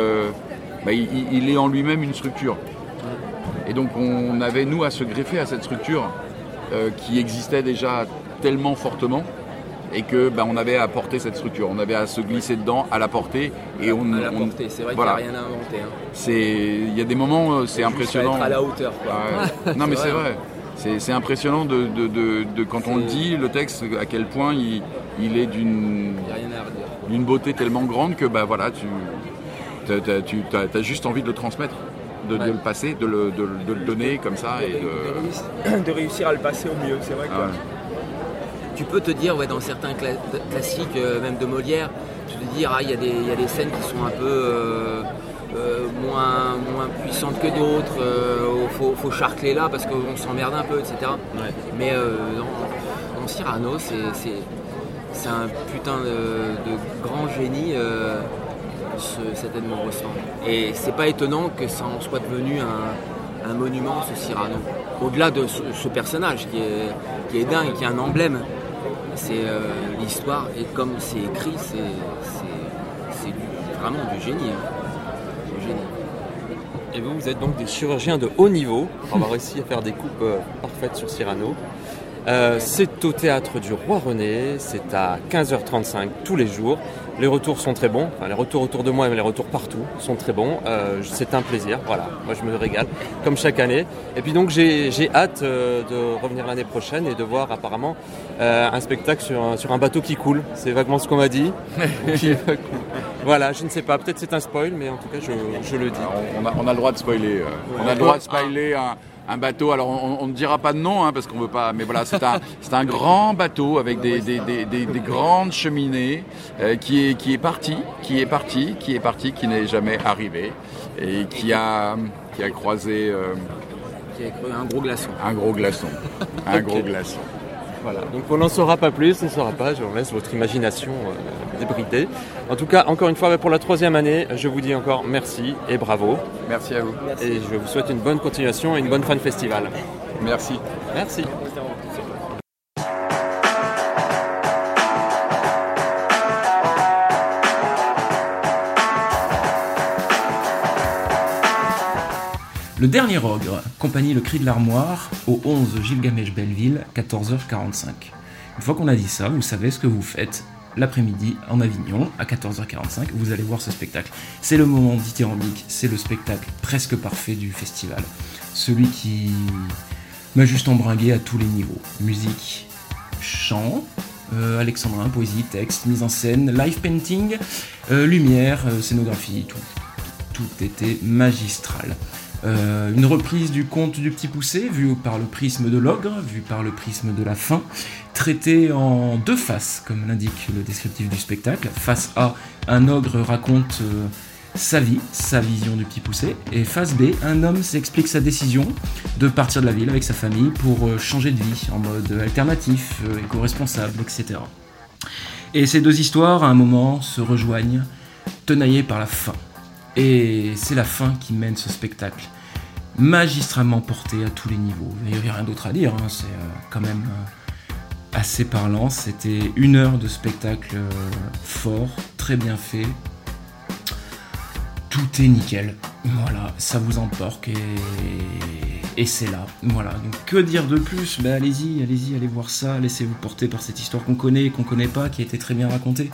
S5: bah, il, est en lui-même une structure. Et donc on avait, nous, à se greffer à cette structure qui existait déjà tellement fortement et que bah, on avait à porter cette structure, on avait à se glisser dedans, à la porter et on.
S6: À la c'est vrai qu'il n'y a rien à inventer. Hein.
S5: C'est, il y a des moments, euh, c'est impressionnant.
S6: Être à la hauteur.
S5: Quoi. non mais c'est vrai. C'est impressionnant de, de, de, quand on le dit, le texte, à quel point il, il est d'une d'une beauté tellement grande que bah voilà, tu as, tu as, juste envie de le transmettre. De, le passer, de le, de, le donner comme ça. Et
S2: de... réussir à le passer au mieux, c'est vrai. que
S6: tu peux te dire, ouais, dans certains classiques, euh, même de Molière, tu te dire, ah, il y, a des scènes qui sont un peu euh, euh, moins, moins puissantes que d'autres, il faut, charcler là parce qu'on s'emmerde un peu, etc. Mais dans, Cyrano, c'est un putain de, grand génie. cet Edmond Rostand. Et c'est pas étonnant que ça en soit devenu un, monument, ce Cyrano. Au-delà de ce, personnage qui est, qui est dingue, qui est un emblème c'est euh, l'histoire et comme c'est écrit, c'est vraiment du génie, hein.
S3: Et vous, vous êtes donc des chirurgiens de haut niveau On va réussir à faire des coupes euh, parfaites sur Cyrano. Euh, c'est au théâtre du Roi René, c'est à 15h35 tous les jours. Les retours sont très bons, les retours autour de moi et les retours partout sont très bons. Euh, c'est un plaisir, voilà, moi je me régale, comme chaque année. Et puis donc j'ai hâte euh, de revenir l'année prochaine et de voir apparemment un spectacle sur un, sur un bateau qui coule. C'est vaguement ce qu'on m'a dit. voilà, je ne sais pas, peut-être c'est un spoil, mais en tout cas je, le dis.
S5: on, a, on, a, le droit de spoiler. on a le droit de spoiler un un bateau. Alors on, ne dira pas de nom hein, parce qu'on veut pas, mais voilà, c'est un, c'est un grand bateau avec des, des, des, des grandes cheminées euh, qui est qui est parti, qui est parti, qui est parti, qui n'est jamais arrivé et qui a qui a croisé. Euh,
S6: qui a cru un gros glaçon.
S5: Un gros glaçon. un gros glaçon.
S2: Voilà, donc on n'en saura pas plus, on ne saura pas, je vous laisse votre imagination euh, débridée. En tout cas, encore une fois, pour la troisième année, je vous dis encore merci et bravo.
S5: Merci à vous.
S2: Et je vous souhaite une bonne continuation et une bonne fin de festival.
S5: Merci.
S2: Merci.
S7: Le dernier ogre, compagnie Le Cri de l'Armoire, au 11 Gilgamesh Belleville, 14h45. Une fois qu'on a dit ça, vous savez ce que vous faites l'après-midi en Avignon à 14h45. Vous allez voir ce spectacle. C'est le moment dithyrambique, c'est le spectacle presque parfait du festival. Celui qui m'a juste embringué à tous les niveaux. Musique, chant, euh, alexandrin, poésie, texte, mise en scène, live painting, euh, lumière, euh, scénographie, tout. Tout était magistral. Euh, une reprise du conte du petit poussé, vu par le prisme de l'ogre, vu par le prisme de la fin, traité en deux faces, comme l'indique le descriptif du spectacle. Face A, un ogre raconte euh, sa vie, sa vision du petit poussé, et face B, un homme s'explique sa décision de partir de la ville avec sa famille pour euh, changer de vie en mode alternatif, éco-responsable, etc. Et ces deux histoires, à un moment, se rejoignent, tenaillées par la fin. Et c'est la fin qui mène ce spectacle. Magistralement porté à tous les niveaux. Il n'y a rien d'autre à dire, hein, c'est euh, quand même euh, assez parlant. C'était une heure de spectacle euh, fort, très bien fait. Tout est nickel. Voilà, ça vous emporte et, et c'est là. Voilà, donc que dire de plus? Ben allez-y, allez-y, allez voir ça, laissez-vous porter par cette histoire qu'on connaît, qu'on connaît pas, qui a été très bien racontée,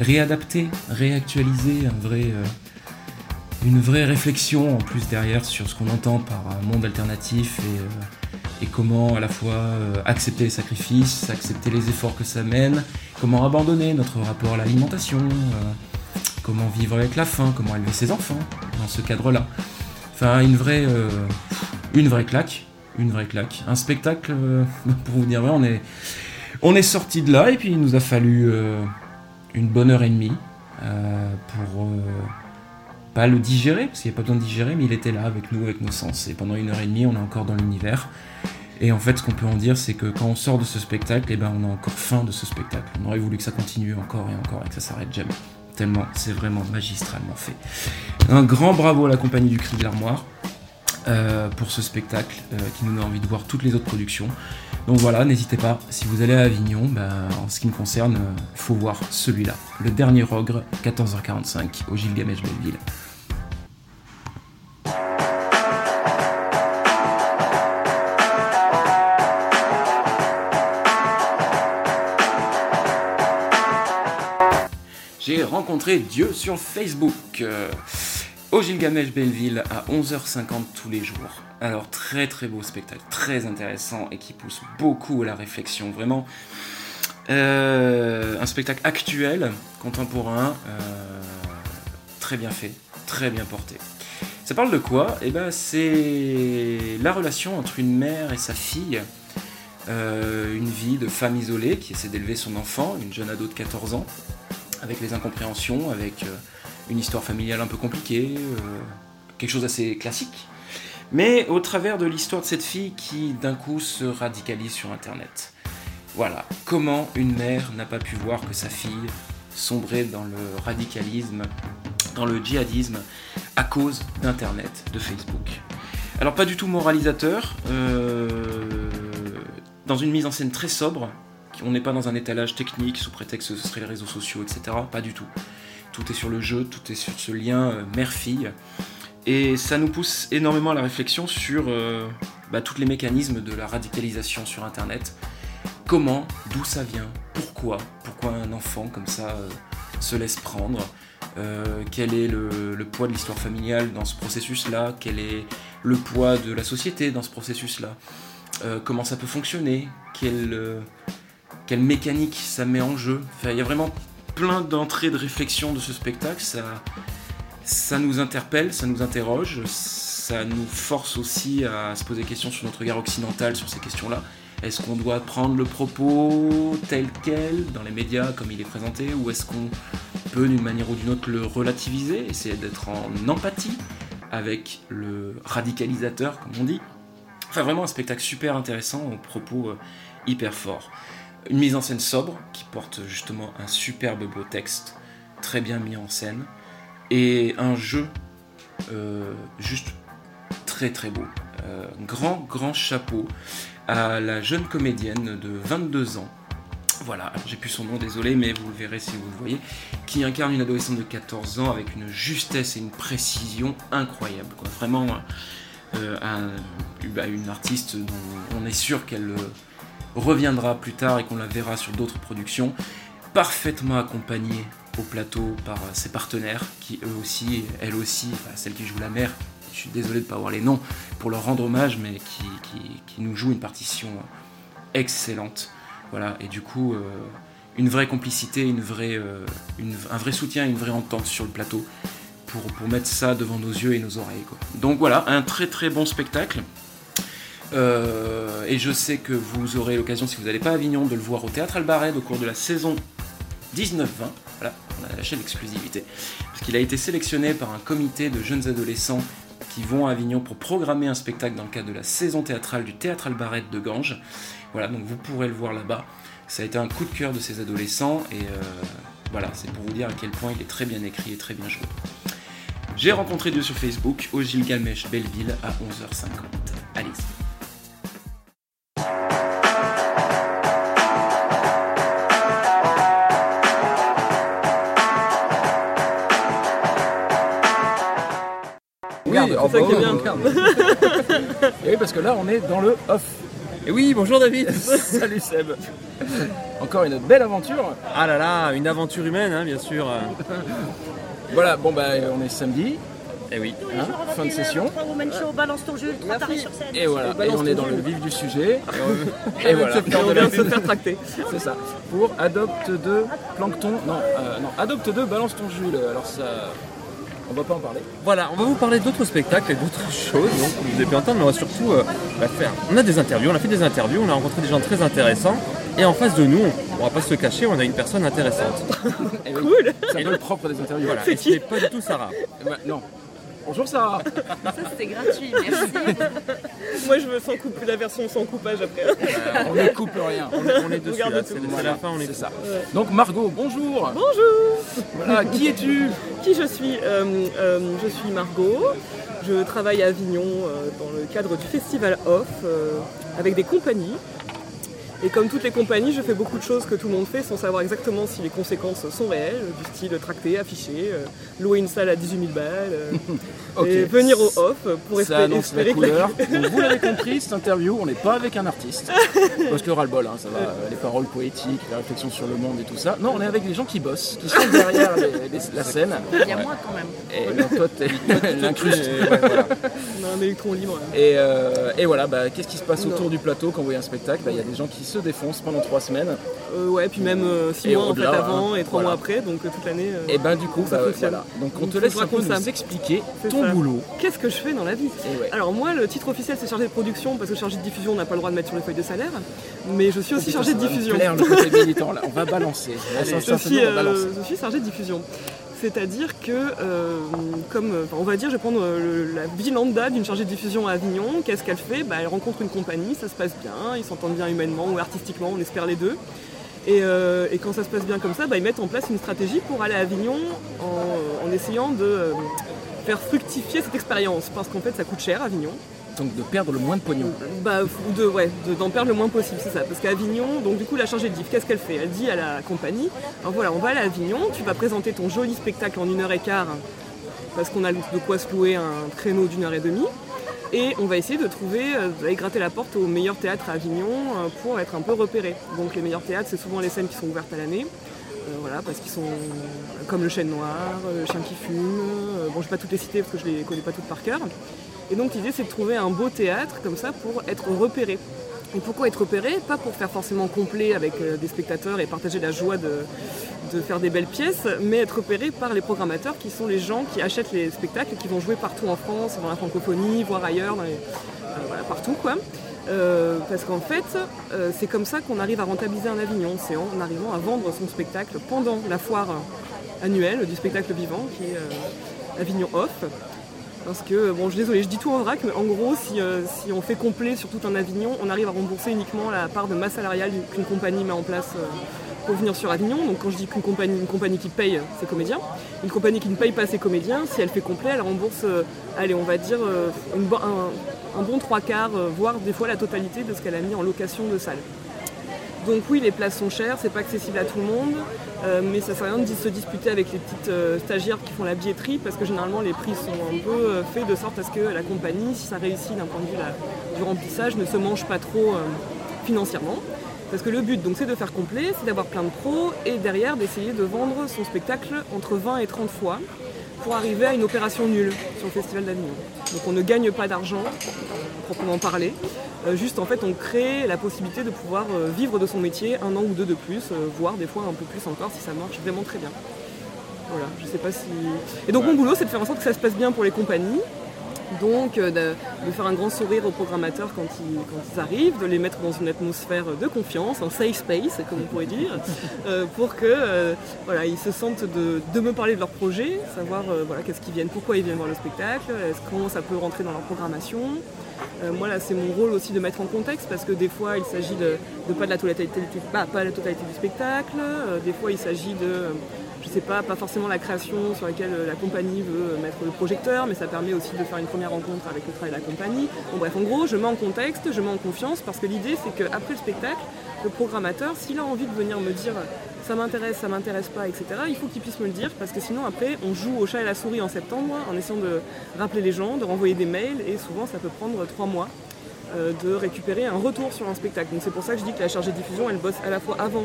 S7: réadaptée, réactualisée, un vrai, une vraie réflexion en plus derrière sur ce qu'on entend par un monde alternatif et, euh, et comment à la fois euh, accepter les sacrifices, accepter les efforts que ça mène, comment abandonner notre rapport à l'alimentation. euh, comment vivre avec la faim, comment élever ses enfants dans ce cadre-là. Enfin, une vraie, euh, une vraie claque, une vraie claque. Un spectacle, euh, pour vous dire vrai, on est, on est sorti de là et puis il nous a fallu euh, une bonne heure et demie euh, pour euh, pas le digérer, parce qu'il n'y a pas besoin de digérer, mais il était là avec nous, avec nos sens. Et pendant une heure et demie, on est encore dans l'univers. Et en fait, ce qu'on peut en dire, c'est que quand on sort de ce spectacle, eh ben, on a encore faim de ce spectacle. On aurait voulu que ça continue encore et encore et que ça s'arrête jamais. Tellement, c'est vraiment magistralement fait. Un grand bravo à la compagnie du Cri de l'Armoire euh, pour ce spectacle euh, qui nous donne envie de voir toutes les autres productions. Donc voilà, n'hésitez pas, si vous allez à Avignon, ben, en ce qui me concerne, il faut voir celui-là. Le dernier Ogre, 14h45, au Gilgamesh Belleville. J'ai rencontré Dieu sur Facebook. euh, au Gilgamesh Belleville à 11h50 tous les jours. Alors très très beau spectacle, très intéressant et qui pousse beaucoup à la réflexion. Vraiment euh, un spectacle actuel, contemporain, euh, très bien fait, très bien porté. Ça parle de quoi? Eh ben c'est la relation entre une mère et sa fille. Euh, une vie de femme isolée qui essaie d'élever son enfant, une jeune ado de 14 ans, avec les incompréhensions, avec une histoire familiale un peu compliquée, quelque chose d'assez classique. Mais au travers de l'histoire de cette fille qui d'un coup se radicalise sur Internet. Voilà, comment une mère n'a pas pu voir que sa fille sombrait dans le radicalisme, dans le djihadisme, à cause d'Internet, de Facebook. Alors pas du tout moralisateur, euh, dans une mise en scène très sobre, on n'est pas dans un étalage technique sous prétexte que ce serait les réseaux sociaux, etc. Pas du tout. Tout est sur le jeu, tout est sur ce lien euh, mère-fille. Et ça nous pousse énormément à la réflexion sur euh, bah, tous les mécanismes de la radicalisation sur Internet. Comment, d'où ça vient, pourquoi, pourquoi un enfant comme ça euh, se laisse prendre, euh, quel est le, poids de l'histoire familiale dans ce processus-là, quel est le poids de la société dans ce processus-là, euh, comment ça peut fonctionner, quelle, mécanique ça met en jeu. Il y a vraiment plein d'entrées de réflexion de ce spectacle. Ça nous interpelle, ça nous interroge, ça nous force aussi à se poser des questions sur notre regard occidental sur ces questions-là. Est-ce qu'on doit prendre le propos tel quel dans les médias comme il est présenté ou est-ce qu'on peut d'une manière ou d'une autre le relativiser, essayer d'être en empathie avec le radicalisateur comme on dit? Enfin vraiment un spectacle super intéressant aux propos euh, hyper forts. Une mise en scène sobre qui porte justement un superbe beau texte, très bien mis en scène, et un jeu euh, juste très très beau. Euh, grand grand chapeau à la jeune comédienne de 22 ans. Voilà, j'ai plus son nom, désolé, mais vous le verrez si vous le voyez, qui incarne une adolescente de 14 ans avec une justesse et une précision incroyables. Quoi. Vraiment, euh, bah, une artiste dont on est sûr qu'elle reviendra plus tard et qu'on la verra sur d'autres productions, parfaitement accompagnée au plateau par euh, ses partenaires, qui eux aussi, elle aussi, celle qui joue la mère, je suis désolé de ne pas avoir les noms pour leur rendre hommage, mais qui, qui- nous joue une partition excellente. Voilà, et du coup, euh, une vraie complicité, une vraie, euh, un vrai soutien, une vraie entente sur le plateau pour, pour mettre ça devant nos yeux et nos oreilles. Donc voilà, un très très bon spectacle. Et je sais que vous aurez l'occasion, si vous n'allez pas à Avignon, de le voir au Théâtre Albaret au cours de la saison 19-20. Voilà, on a lâché l'exclusivité. Parce qu'il a été sélectionné par un comité de jeunes adolescents qui vont à Avignon pour programmer un spectacle dans le cadre de la saison théâtrale du Théâtre Albaret de Ganges. Voilà, donc vous pourrez le voir là-bas. Ça a été un coup de cœur de ces adolescents et euh, voilà, c'est pour vous dire à quel point il est très bien écrit et très bien joué. J'ai rencontré Dieu sur Facebook au Gilgamesh Belleville à 11h50. Allez-y.
S8: Oui,
S9: oh,
S8: c'est ça
S9: bah,
S8: qui est
S9: oh,
S8: bien.
S9: regarde. Et oui, parce que là, on est dans le off.
S8: Et oui, bonjour David
S9: Salut Seb. Encore une belle aventure.
S8: Ah là là, une aventure humaine, hein, bien sûr.
S9: Voilà, bon bah on est samedi,
S8: Eh oui.
S9: hein, fin de session.
S10: Woman Show, balance ton jeu, trois tarés sur scène.
S9: Et voilà, et on est dans
S8: jeu.
S9: le vif du sujet.
S8: Et
S9: Et voilà,
S8: on vient de se faire tracter.
S9: c'est ça. Pour Adopte 2 Plancton. Non, euh, non, Adopte 2 Balance ton Jules. Alors ça. On va pas en parler.
S8: Voilà, on va vous parler d'autres spectacles et d'autres choses, donc, vous avez pu entendre, mais on va surtout euh, bah, faire. On a des interviews, on a fait des interviews, on a rencontré des gens très intéressants, et en face de nous, on, on va pas se cacher, on a une personne intéressante.
S9: Cool C'est un peu le propre des interviews.
S8: Voilà, et ce n'est pas du tout Sarah.
S9: Eh ben, non. Bonjour Sarah.
S4: Ça, c'était gratuit, merci.
S8: Moi, je veux sans coupe, la version sans coupage après.
S9: on ne coupe rien.
S8: on, est, on est dessus, là, c'est
S9: Voilà,
S8: la fin, on est
S9: c'est ça. Donc Margot, bonjour.
S11: Bonjour
S9: Voilà, qui es-tu
S11: Qui je suis Euh, euh, Je suis Margot. Je travaille à Avignon euh, dans le cadre du festival Off euh, avec des compagnies. Et comme toutes les compagnies, je fais beaucoup de choses que tout le monde fait sans savoir exactement si les conséquences sont réelles, du style tracter, afficher, euh, louer une salle à 18 000 balles, euh, et venir au off pour
S9: Ça
S11: espérer,
S9: annonce la
S11: espérer la-
S9: couleur. Donc, vous l'avez compris, cette interview, on n'est pas avec un artiste. Parce que ras-le-bol, hein, ça va, euh, les paroles poétiques, la réflexion sur le monde et tout ça. Non, on est avec des gens qui bossent, qui sont derrière les- les- la scène.
S4: Il y a moi quand même.
S9: Et donc, toi, t'es l'incruste.
S11: On a un électron libre.
S9: Et, euh, et voilà, bah, qu'est-ce qui se passe
S11: Non.
S9: autour du plateau quand vous voyez un spectacle? Bah, Il y a des gens qui se défoncent pendant trois semaines.
S11: Euh, ouais, puis même 6
S9: Et
S11: mois en fait avant
S9: hein,
S11: et 3
S9: voilà.
S11: mois après, donc euh, toute l'année. euh,
S9: Et ben du coup,
S11: ça
S9: bah,
S11: fonctionne.
S9: voilà. Donc on
S11: Donc,
S9: te laisse un peu nous expliquer ton
S11: ça.
S9: boulot.
S11: Qu'est-ce que je fais dans la vie
S9: ouais.
S11: Alors moi, le titre officiel, c'est chargé de production, parce que chargé de diffusion, on n'a pas le droit de mettre sur les feuilles de salaire. Mais je suis aussi chargé de diffusion.
S9: plaire, le côté militant, là. On va
S11: je, suis, euh,
S9: balancer.
S11: je suis chargé de diffusion. C'est-à-dire que, euh, comme, euh, on va dire, je vais prendre euh, la vie lambda d'une chargée de diffusion à Avignon. Qu'est-ce qu'elle fait? Bah, Elle rencontre une compagnie, ça se passe bien, ils s'entendent bien humainement ou artistiquement, on espère les deux. Et, quand ça se passe bien comme ça, bah, ils mettent en place une stratégie pour aller à Avignon en, essayant de faire fructifier cette expérience. Parce qu'en fait, ça coûte cher, Avignon.
S9: Donc de perdre le moins de pognon.
S11: Bah, ouais, de- d'en perdre le moins possible, c'est ça. Parce qu'à Avignon, donc du coup, la chargée de diff, qu'est-ce qu'elle fait? Elle dit à la compagnie Alors voilà, on va aller à Avignon, tu vas présenter ton joli spectacle en une heure et quart, parce qu'on a de quoi se louer un créneau d'une heure et demie. Et on va essayer de trouver, euh, d'aller gratter la porte au meilleur théâtre à Avignon euh, pour être un peu repéré. Donc les meilleurs théâtres, c'est souvent les scènes qui sont ouvertes à l'année. Euh, voilà, parce qu'ils sont comme le chêne noir, le chien qui fume. bon, je vais pas toutes les citer parce que je les connais pas toutes par cœur. Et donc l'idée c'est de trouver un beau théâtre comme ça pour être repéré. Et pourquoi être repéré? Pas pour faire forcément complet avec euh, des spectateurs et partager la joie de, faire des belles pièces, mais être repéré par les programmateurs qui sont les gens qui achètent les spectacles qui vont jouer partout en France, dans la francophonie, voire ailleurs, euh, partout quoi. Euh, parce qu'en fait, c'est comme ça qu'on arrive à rentabiliser un Avignon, c'est en arrivant à vendre son spectacle pendant la foire annuelle du spectacle vivant qui est Avignon Off. Parce que, bon, je suis désolée, je dis tout en vrac, mais en gros, si, euh, si on fait complet sur tout un Avignon, on arrive à rembourser uniquement la part de masse salariale qu'une compagnie met en place euh, pour venir sur Avignon. Donc quand je dis qu'une compagnie, une compagnie qui paye ses comédiens, une compagnie qui ne paye pas ses comédiens, si elle fait complet, elle rembourse, euh, allez, on va dire, un, bon trois quarts, voire des fois la totalité de ce qu'elle a mis en location de salle. Donc oui, les places sont chères, c'est pas accessible à tout le monde, euh, mais ça sert à rien de se disputer avec les petites euh, stagiaires qui font la billetterie, parce que généralement les prix sont un peu euh, faits de sorte à ce que la compagnie, si ça réussit d'un point de vue du remplissage, ne se mange pas trop financièrement. Parce que le but, donc, c'est de faire complet, c'est d'avoir plein de pros, et derrière d'essayer de vendre son spectacle entre 20 et 30 fois pour arriver à une opération nulle sur le Festival d'Avignon. Donc on ne gagne pas d'argent, proprement parler. Euh, juste en fait on crée la possibilité de pouvoir euh, vivre de son métier un an ou deux de plus, euh, voire des fois un peu plus encore si ça marche vraiment très bien. Voilà, je sais pas si. Et donc mon boulot c'est de faire en sorte que ça se passe bien pour les compagnies. Donc euh, de, de faire un grand sourire aux programmateurs quand ils, quand ils arrivent, de les mettre dans une atmosphère de confiance, un safe space comme on pourrait dire, euh, pour que euh, voilà, ils se sentent de, de me parler de leur projet, savoir euh, voilà, qu'est-ce qu'ils viennent, pourquoi ils viennent voir le spectacle, est-ce- comment ça peut rentrer dans leur programmation. Moi là c'est mon rôle aussi de mettre en contexte parce que des fois il s'agit de, de pas de la totalité, du- pas, la totalité du spectacle, des fois il s'agit de je sais pas, pas forcément la création sur laquelle euh, la compagnie veut mettre le projecteur, mais ça permet aussi de faire une première rencontre avec le travail de la compagnie. Bref, en gros, je mets en contexte, je mets en confiance, parce que l'idée c'est qu'après le spectacle, le programmateur, s'il a envie de venir me dire ça m'intéresse, ça m'intéresse pas, etc., il faut qu'il puisse me le dire, parce que sinon après, on joue au chat et la souris en septembre, en essayant de rappeler les gens, de renvoyer des mails, et souvent ça peut prendre trois mois euh, de récupérer un retour sur un spectacle. C'est pour ça que je dis que la chargée de diffusion, elle bosse à la fois avant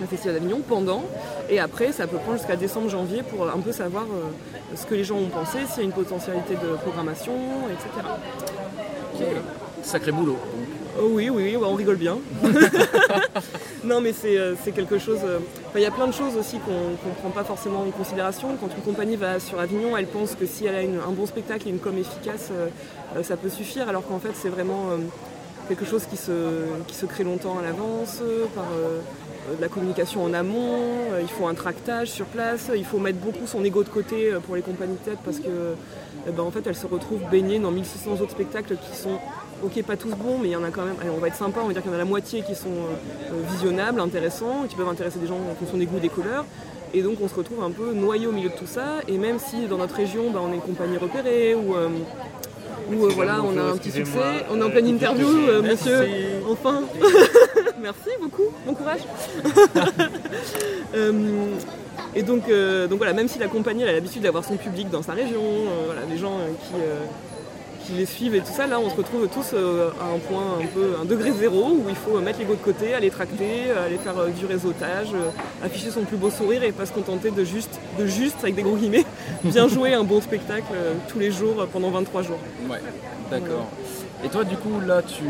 S11: le Festival d'Avignon, pendant, et après, ça peut prendre jusqu'à décembre-janvier pour un peu savoir euh, ce que les gens ont pensé, s'il y a une potentialité de programmation, etc.
S9: Sacré boulot.
S11: Oh oui, oui, oui, on rigole bien. non, mais c'est euh, quelque chose. euh, Il y a plein de choses aussi qu'on ne prend pas forcément en considération. Quand une compagnie va sur Avignon, elle pense que si elle a une- un bon spectacle et une com efficace, euh, ça peut suffire, alors qu'en fait, c'est vraiment euh, quelque chose qui se, qui se crée longtemps à l'avance, par euh, de la communication en amont. il faut un tractage sur place. Il faut mettre beaucoup son ego de côté pour les compagnies de tête parce que, ben, en fait, elles se retrouvent baignées dans 1600 autres spectacles qui sont ok, pas tous bons, mais il y en a quand même, allez, on va être sympa, on va dire qu'il y en a la moitié qui sont euh, euh, visionnables, intéressants, qui peuvent intéresser des gens en fonction des goûts, des couleurs. Et donc on se retrouve un peu noyé au milieu de tout ça. Et même si dans notre région, bah, on est une compagnie repérée, ou, euh, ou euh, voilà, on a un petit succès, on est en pleine interview, euh, monsieur, enfin. Merci beaucoup, bon courage. Et donc, donc voilà, même si la compagnie elle a l'habitude d'avoir son public dans sa région, voilà, les gens qui, qui les suivent et tout ça, là on se retrouve tous euh, à un point un peu, un degré zéro où il faut mettre l'ego de côté, aller tracter, euh, aller faire euh, du réseautage, euh, afficher son plus beau sourire et pas se contenter de juste, de juste avec des gros guillemets, bien jouer un bon spectacle euh, tous les jours euh, pendant 23 jours.
S9: Ouais, d'accord. Et toi, du coup, là, tu,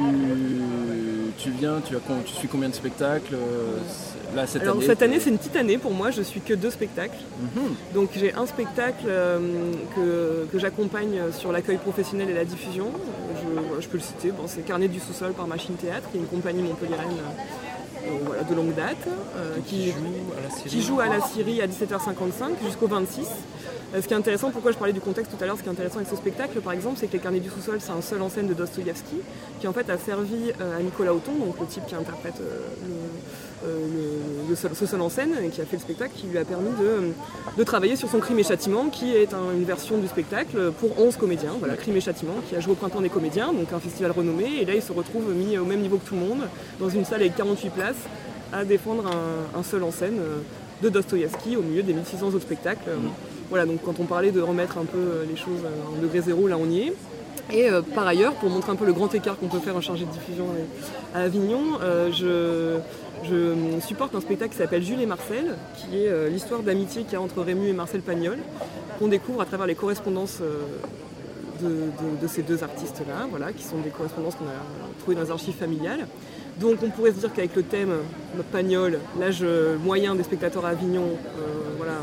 S9: tu viens, tu, as, tu suis combien de spectacles euh, Là, cette
S11: Alors
S9: année
S11: cette année c'est une petite année pour moi, je suis que deux spectacles.
S9: Mhm.
S11: Donc j'ai un spectacle euh, que, que j'accompagne sur l'accueil professionnel et la diffusion. Je, je peux le citer, bon, c'est Carnet du sous-sol par Machine Théâtre, qui est une compagnie montpelliéraine euh, voilà, de longue date, euh, qui, qui joue à la Syrie à 17h55 jusqu'au 26. Euh, ce qui est intéressant, pourquoi je parlais du contexte tout à l'heure, ce qui est intéressant avec ce spectacle, par exemple, c'est que Les Carnets du sous-sol, c'est un seul en scène de Dostoïevski, qui en fait a servi à Nicolas Auton, donc le type qui interprète le, le- le ce seul en scène et qui a fait le spectacle, qui lui a permis de, de travailler sur son Crime et Châtiment, qui est un- une version du spectacle pour 11 comédiens. Voilà, Crime et Châtiment, qui a joué au Printemps des comédiens, donc un festival renommé, et là il se retrouve mis au même niveau que tout le monde, dans une salle avec 48 places, à défendre un, un seul en scène euh, de Dostoïevski au milieu des 1600 autres spectacles. Voilà, donc quand on parlait de remettre un peu euh, les choses un degré zéro, là on y est. Et euh, par ailleurs, pour montrer un peu le grand écart qu'on peut faire en chargé de diffusion à, à Avignon, euh, je, je supporte un spectacle qui s'appelle Jules et Marcel, qui est euh, l'histoire d'amitié qu'il y a entre Rému et Marcel Pagnol, qu'on découvre à travers les correspondances euh, de, ces deux artistes-là, voilà, qui sont des correspondances qu'on a trouvées dans les archives familiales. Donc on pourrait se dire qu'avec le thème Pagnol, l'âge euh, moyen des spectateurs à Avignon, voilà,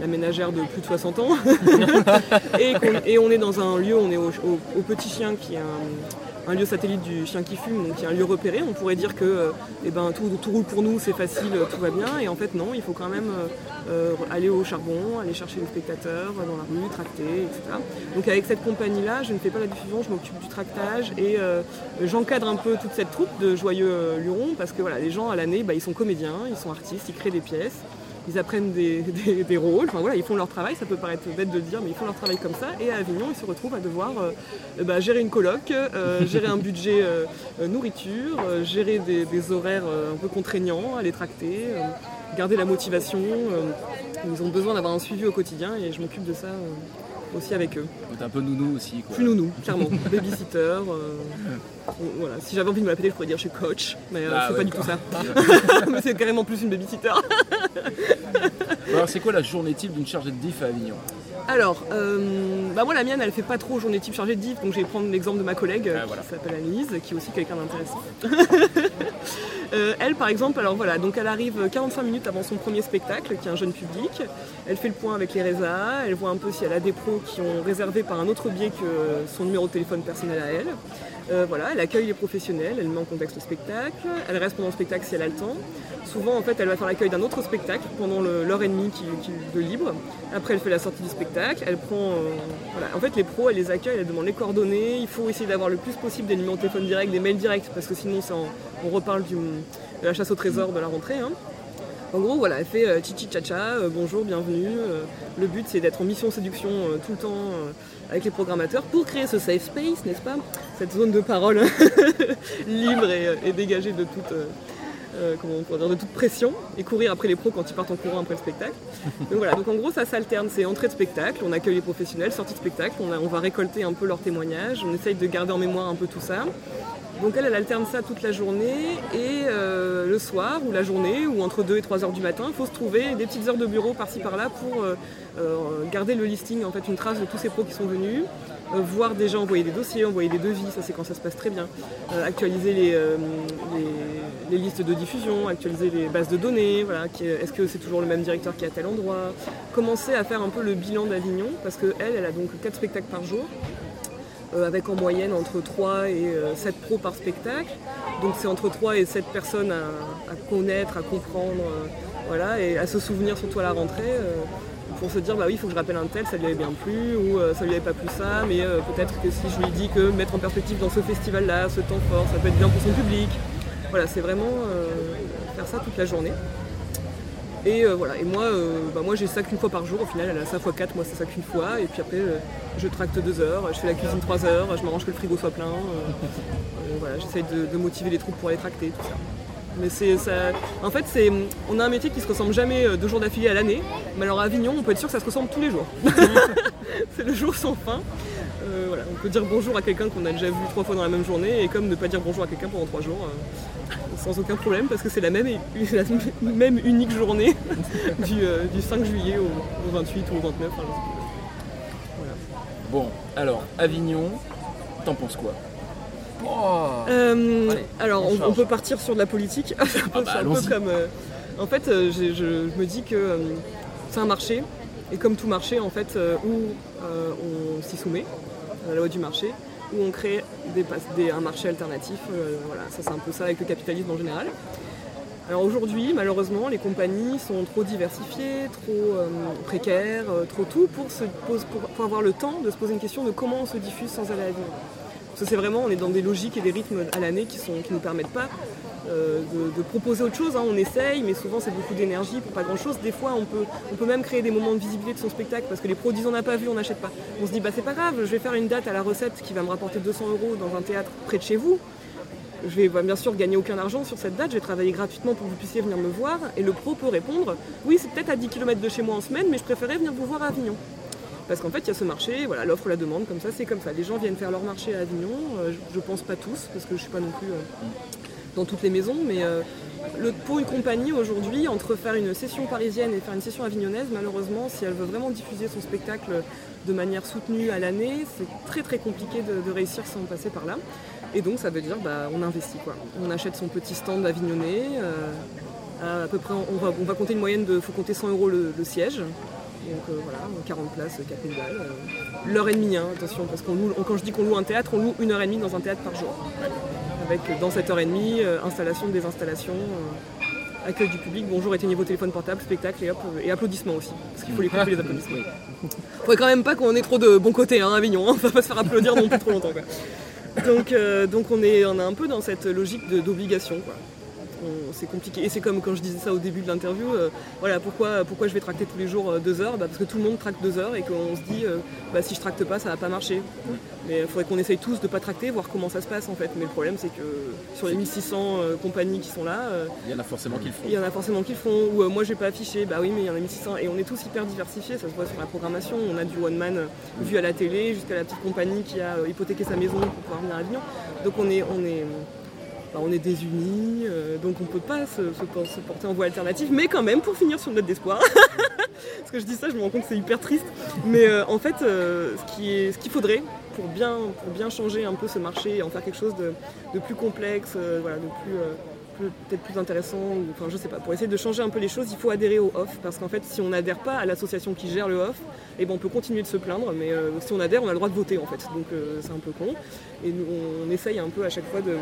S11: la ménagère de plus de 60 ans, et, on est dans un lieu, on est au, au- au Petit Chien, qui est un, un lieu satellite du Chien qui fume, donc qui est un lieu repéré. On pourrait dire que euh, eh ben, tout, roule pour nous, c'est facile, tout va bien, et en fait non, il faut quand même euh, euh, aller au charbon, aller chercher les spectateurs dans la rue, tracter, etc. Donc avec cette compagnie-là, je ne fais pas la diffusion, je m'occupe du tractage et euh, j'encadre un peu toute cette troupe de joyeux euh, lurons parce que voilà, les gens à l'année, bah, ils sont comédiens, ils sont artistes, ils créent des pièces ils apprennent des, rôles, enfin voilà, ils font leur travail, ça peut paraître bête de le dire, mais ils font leur travail comme ça, et à Avignon, ils se retrouvent à devoir euh, bah, gérer une coloc, euh, gérer un budget euh, nourriture, gérer des, des horaires un peu contraignants, aller tracter, euh, garder la motivation. ils ont besoin d'avoir un suivi au quotidien, et je m'occupe de ça aussi avec eux.
S9: T'es un peu nounou aussi. Quoi.
S11: Je suis nounou, clairement, babysitter. euh, voilà. Si j'avais envie de me je pourrais dire je suis coach, mais euh,
S9: Ah
S11: c'est
S9: ouais,
S11: pas du tout ça. mais c'est carrément plus une babysitter.
S9: Alors, c'est quoi la journée type d'une chargée de diff à Avignon?
S11: Alors, euh, bah moi la mienne elle fait pas trop journée type chargée de diff, donc je vais prendre l'exemple de ma collègue euh, qui s'appelle Annelise, qui est aussi quelqu'un d'intéressant. Euh, elle par exemple, alors voilà, donc elle arrive 45 minutes avant son premier spectacle, qui est un jeune public. Elle fait le point avec les résas, elle voit un peu si elle a des pros qui ont réservé par un autre biais que son numéro de téléphone personnel à elle. Euh, voilà, elle accueille les professionnels, elle met en contexte le spectacle, elle reste pendant le spectacle si elle a le temps. Souvent, en fait, elle va faire l'accueil d'un autre spectacle pendant l'heure et demie qui, qui- de libre. Après, elle fait la sortie du spectacle, elle prend. euh. En fait, les pros, elle les accueille, elle demande les coordonnées. Il faut essayer d'avoir le plus possible des numéros de téléphone direct, des mails directs, parce que sinon, on reparle de la chasse au trésor de la rentrée. hein. En gros, voilà, elle fait euh, chichi chacha, euh, bonjour, bienvenue. le but, c'est d'être en mission séduction tout le temps avec les programmateurs pour créer ce safe space, n'est-ce pas Cette zone de parole libre et, euh, et dégagée de toute, euh, euh, comment on dire, de toute pression et courir après les pros quand ils partent en courant après le spectacle. Donc voilà, donc en gros, ça s'alterne. C'est entrée de spectacle, on accueille les professionnels, sortie de spectacle, on, on va récolter un peu leurs témoignages, on essaye de garder en mémoire un peu tout ça. Donc elle, elle alterne ça toute la journée et euh, le soir ou la journée ou entre 2 et 3 heures du matin, il faut se trouver des petites heures de bureau par-ci par-là pour euh, euh, garder le listing, en fait une trace de tous ces pros qui sont venus, euh, voir déjà envoyer des dossiers, envoyer des devis, ça c'est quand ça se passe très bien, actualiser les, listes de diffusion, actualiser les bases de données, voilà, est-ce que c'est toujours le même directeur qui est à tel endroit, commencer à faire un peu le bilan d'Avignon parce qu'elle, elle, a donc 4 spectacles par jour avec en moyenne entre 3 et euh, 7 pros par spectacle. Donc c'est entre 3 et 7 personnes à, connaître, à comprendre, euh, voilà, et à se souvenir surtout à la rentrée. euh, pour se dire bah oui il faut que je rappelle un tel, ça lui avait bien plu ou euh, ça lui avait pas plu ça, mais euh, peut-être que si je lui dis que mettre en perspective dans ce festival là, ce temps fort, ça peut être bien pour son public. Voilà, c'est vraiment euh, faire ça toute la journée. Et euh, voilà, et moi, euh, bah, moi j'ai ça qu'une fois par jour, au final elle a ça fois 4, moi c'est ça qu'une fois, et puis après euh, je tracte 2 heures, je fais la cuisine 3 heures, je m'arrange que le frigo soit plein, voilà, j'essaye de, motiver les troupes pour aller tracter, tout ça. Mais c'est ça. En fait, c'est, on a un métier qui se ressemble jamais deux jours d'affilée à l'année, mais alors à Avignon, on peut être sûr que ça se ressemble tous les jours. c'est le jour sans fin. Euh, voilà, on peut dire bonjour à quelqu'un qu'on a déjà vu trois fois dans la même journée, et comme ne pas dire bonjour à quelqu'un pendant trois jours. euh, sans aucun problème parce que c'est la même, la même unique journée du, euh, du 5 juillet au, au 28 ou au 29. enfin, je sais plus. Voilà.
S9: Bon, alors, Avignon, t'en penses quoi?
S11: Euh,
S9: Allez,
S11: alors,
S9: on
S11: on,
S9: charge.
S11: on peut partir sur de la politique. c'est un peu,
S9: Ah bah,
S11: un peu comme. euh, en fait, euh, je, je me dis que euh, c'est un marché, et comme tout marché, en fait, euh, où euh, on s'y soumet la loi du marché, où on crée un marché alternatif. euh, voilà, ça c'est un peu ça avec le capitalisme en général. Alors aujourd'hui, malheureusement, les compagnies sont trop diversifiées, trop euh, précaires, euh, trop tout pour, avoir le temps de se poser une question de comment on se diffuse sans aller à Avignon. Parce que c'est vraiment, on est dans des logiques et des rythmes à l'année qui ne nous permettent pas euh, de, de proposer autre chose. hein. On essaye, mais souvent c'est beaucoup d'énergie pour pas grand chose. Des fois, on peut, on peut même créer des moments de visibilité de son spectacle parce que les disent on n'a pas vu, on n'achète pas. On se dit bah c'est pas grave, je vais faire une date à la recette qui va me rapporter 200 euros dans un théâtre près de chez vous. Je vais bah, bien sûr gagner aucun argent sur cette date, je vais travailler gratuitement pour que vous puissiez venir me voir. Et le pro peut répondre oui, c'est peut-être à 10 km de chez moi en semaine, mais je préférais venir vous voir à Avignon. Parce qu'en fait, il y a ce marché, voilà, l'offre, la demande, comme ça, c'est comme ça. Les gens viennent faire leur marché à Avignon, euh, je, je pense pas tous, parce que je suis pas non plus euh, dans toutes les maisons, mais euh, pour une compagnie aujourd'hui, entre faire une session parisienne et faire une session avignonnaise, malheureusement, si elle veut vraiment diffuser son spectacle de manière soutenue à l'année, c'est très très compliqué de, réussir sans passer par là. Et donc ça veut dire bah, on investit quoi. On achète son petit stand avignonnais. euh, à, peu près, on va, compter une moyenne de, faut compter 100 euros le, siège. Donc euh, voilà, 40 places, 4000 balles. euh, l'heure et demie, hein, attention, parce qu'on quand je dis qu'on loue un théâtre, on loue une heure et demie dans un théâtre par jour. Avec euh, dans cette heure et demie, euh, installation, désinstallation, euh, accueil du public, bonjour, éteignez vos téléphones portables, spectacle et, hop, et applaudissements aussi. Parce qu'il faut les couper les applaudissements. Faudrait quand même pas qu'on ait trop de bons côtés hein, à Avignon, hein, on va pas se faire applaudir non plus trop longtemps. Quoi. Donc, euh, donc on, est, on est un peu dans cette logique d'obligation. quoi. C'est compliqué. Et c'est comme quand je disais ça au début de l'interview, euh, voilà, pourquoi, pourquoi je vais tracter tous les jours euh, deux heures? Bah, Parce que tout le monde tracte deux heures et qu'on se dit, euh, bah, si je tracte pas, ça va pas marcher. Mais il faudrait qu'on essaye tous de pas tracter, voir comment ça se passe en fait. Mais le problème, c'est que sur les 1600 euh, compagnies qui sont là,
S9: Il y en a forcément qui le font.
S11: il y en a forcément qui le font, ou moi je vais pas afficher, bah oui mais il y en a 1600, et on est tous hyper diversifiés, ça se voit sur la programmation, on a du one man vu à la télé, jusqu'à la petite compagnie qui a hypothéqué sa maison pour pouvoir venir à Avignon, donc on est, on est, bah, on est désunis, euh, donc on peut pas se, se por- se porter en voie alternative, mais quand même pour finir sur une note d'espoir, parce que je dis ça, je me rends compte que c'est hyper triste, mais euh, en fait euh, ce qu'il faudrait pour bien, bien changer un peu ce marché et en faire quelque chose de, de plus complexe, voilà, de plus... peut-être plus intéressant, enfin je sais pas, pour essayer de changer un peu les choses, il faut adhérer au off, parce qu'en fait si on n'adhère pas à l'association qui gère le off, eh ben, on peut continuer de se plaindre, mais euh, si on adhère, on a le droit de voter en fait, donc euh, c'est un peu con. Et nous, on essaye un peu à chaque fois de